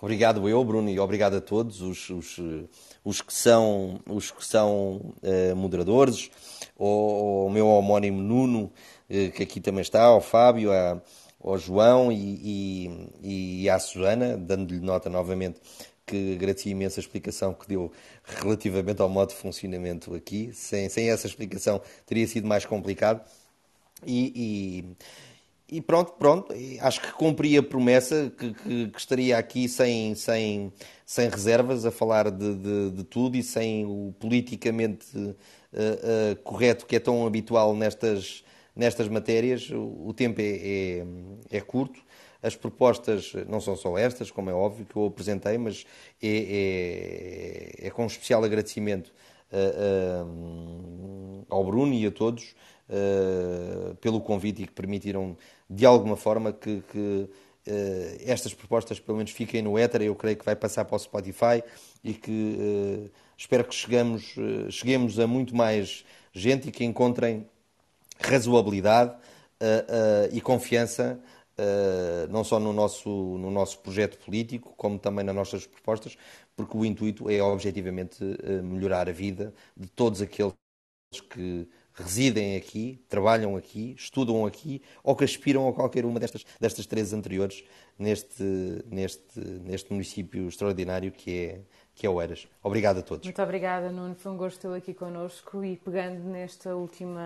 Speaker 4: Obrigado eu, Bruno, e obrigado a todos os, os, eh, os que são, os que são uh, moderadores, o meu homónimo Nuno, uh, que aqui também está, ao Fábio, a, ao João e, e, e à Susana, dando-lhe nota novamente que agradecia imenso a explicação que deu relativamente ao modo de funcionamento aqui. Sem, sem essa explicação teria sido mais complicado. E, e, e pronto, pronto, acho que cumpri a promessa que, que, que, estaria aqui sem, sem, sem reservas a falar de, de, de tudo e sem o politicamente uh, uh, correto que é tão habitual nestas nestas matérias o tempo é, é, é, curto. As propostas não são só estas, como é óbvio, que eu apresentei, mas é, é, é com especial agradecimento uh, ao Bruno e a todos pelo convite e que permitiram, de alguma forma, que, que estas propostas pelo menos fiquem no éter. Eu creio que vai passar para o Spotify e que espero que chegamos, cheguemos a muito mais gente e que encontrem razoabilidade e confiança, não só no nosso, no nosso projeto político, como também nas nossas propostas, porque o intuito é objetivamente melhorar a vida de todos aqueles que residem aqui, trabalham aqui, estudam aqui ou que aspiram a qualquer uma destas, destas três anteriores neste, neste, neste município extraordinário que é, que é o Eras. Obrigado a todos.
Speaker 3: Muito obrigada, Nuno. Foi um gosto tê-lo aqui connosco e pegando nesta última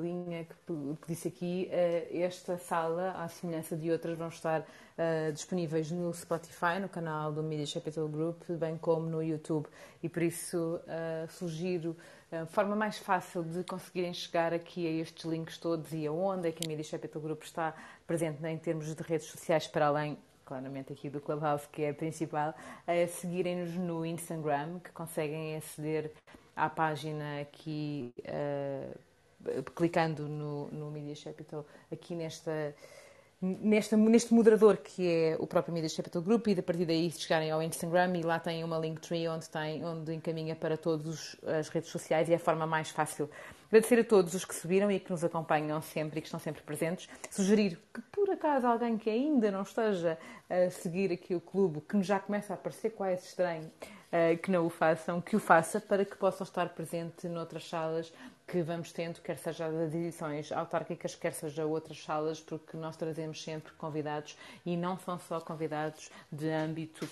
Speaker 3: linha que, que disse aqui, eh, esta sala, à semelhança de outras, vão estar uh, disponíveis no Spotify, no canal do Media Capital Group, bem como no YouTube. E por isso uh, sugiro a forma mais fácil de conseguirem chegar aqui a estes links todos e aonde é que a Media Capital Group está presente né, em termos de redes sociais para além claramente aqui do Clubhouse, que é a principal, a seguirem-nos no Instagram, que conseguem aceder à página aqui, uh, clicando no, no Media Capital, aqui nesta, nesta, neste moderador que é o próprio Media Capital Group, e a partir daí chegarem ao Instagram e lá tem uma Linktree onde, tem, onde encaminha para todas as redes sociais e é a forma mais fácil Agradecer a todos os que subiram e que nos acompanham sempre e que estão sempre presentes. Sugerir que, por acaso, alguém que ainda não esteja a seguir aqui o clube, que já começa a aparecer quase estranho, que não o façam, que o faça para que possam estar presente noutras salas que vamos tendo, quer seja das edições autárquicas, quer seja outras salas, porque nós trazemos sempre convidados e não são só convidados de âmbito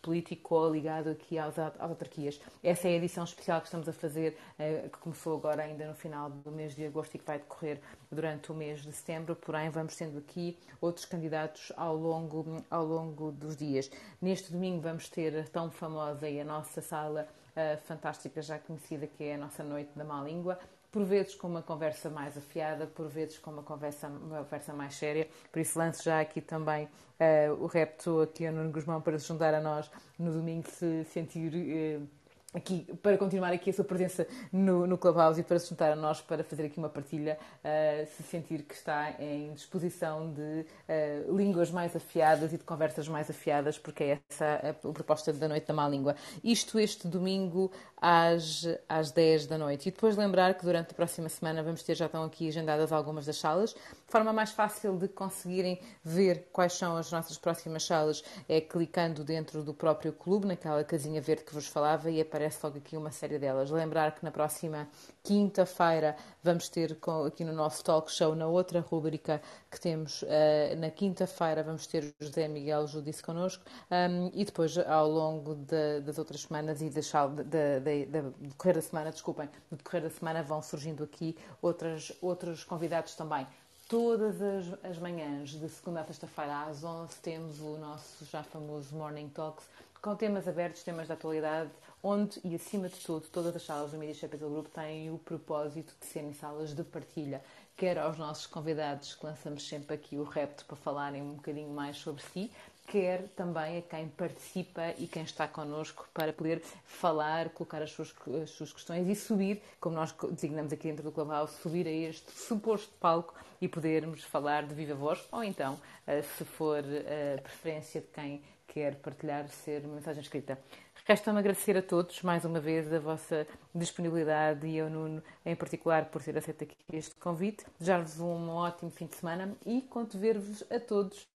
Speaker 3: político ou ligado aqui às, autarquias. Essa é a edição especial que estamos a fazer, eh, que começou agora ainda no final do mês de agosto e que vai decorrer durante o mês de setembro, porém vamos tendo aqui outros candidatos ao longo, ao longo dos dias. Neste domingo vamos ter a tão famosa e a nossa sala uh, fantástica, já conhecida, que é a nossa Noite da Má Língua, por vezes com uma conversa mais afiada, por vezes com uma conversa, uma conversa mais séria. Por isso lanço já aqui também uh, o repto aqui a Nuno Guzmão para se juntar a nós no domingo se sentir... Uh, aqui, para continuar aqui a sua presença no, no Clubhouse e para se juntar a nós para fazer aqui uma partilha, uh, se sentir que está em disposição de uh, línguas mais afiadas e de conversas mais afiadas, porque é essa a, a proposta da Noite da Má Língua. Isto este domingo às, às 10 da noite. E depois lembrar que durante a próxima semana vamos ter, já estão aqui agendadas algumas das salas. De forma mais fácil de conseguirem ver quais são as nossas próximas salas é clicando dentro do próprio clube, naquela casinha verde que vos falava, e aparece logo aqui uma série delas. Lembrar que na próxima quinta-feira vamos ter aqui no nosso talk show, na outra rúbrica que temos, uh, na quinta-feira vamos ter José Miguel Judice connosco um, e depois ao longo de, das outras semanas e de, de decorrer da semana, desculpem, no decorrer da semana vão surgindo aqui outras, outros convidados também. Todas as, as manhãs, de segunda a sexta-feira às 11, temos o nosso já famoso Morning Talks, com temas abertos, temas da atualidade, onde e acima de tudo, todas as salas do Media Capital Group têm o propósito de serem salas de partilha, quer aos nossos convidados, que lançamos sempre aqui o repto para falarem um bocadinho mais sobre si, quer também a quem participa e quem está connosco para poder falar, colocar as suas, as suas questões e subir, como nós designamos aqui dentro do Clubhouse, subir a este suposto palco e podermos falar de viva voz, ou então, eh, se for a preferência de quem quer partilhar, ser mensagem escrita. Resta-me agradecer a todos mais uma vez a vossa disponibilidade e ao Nuno em particular por ter aceito aqui este convite. Desejar-vos um ótimo fim de semana e conto ver-vos a todos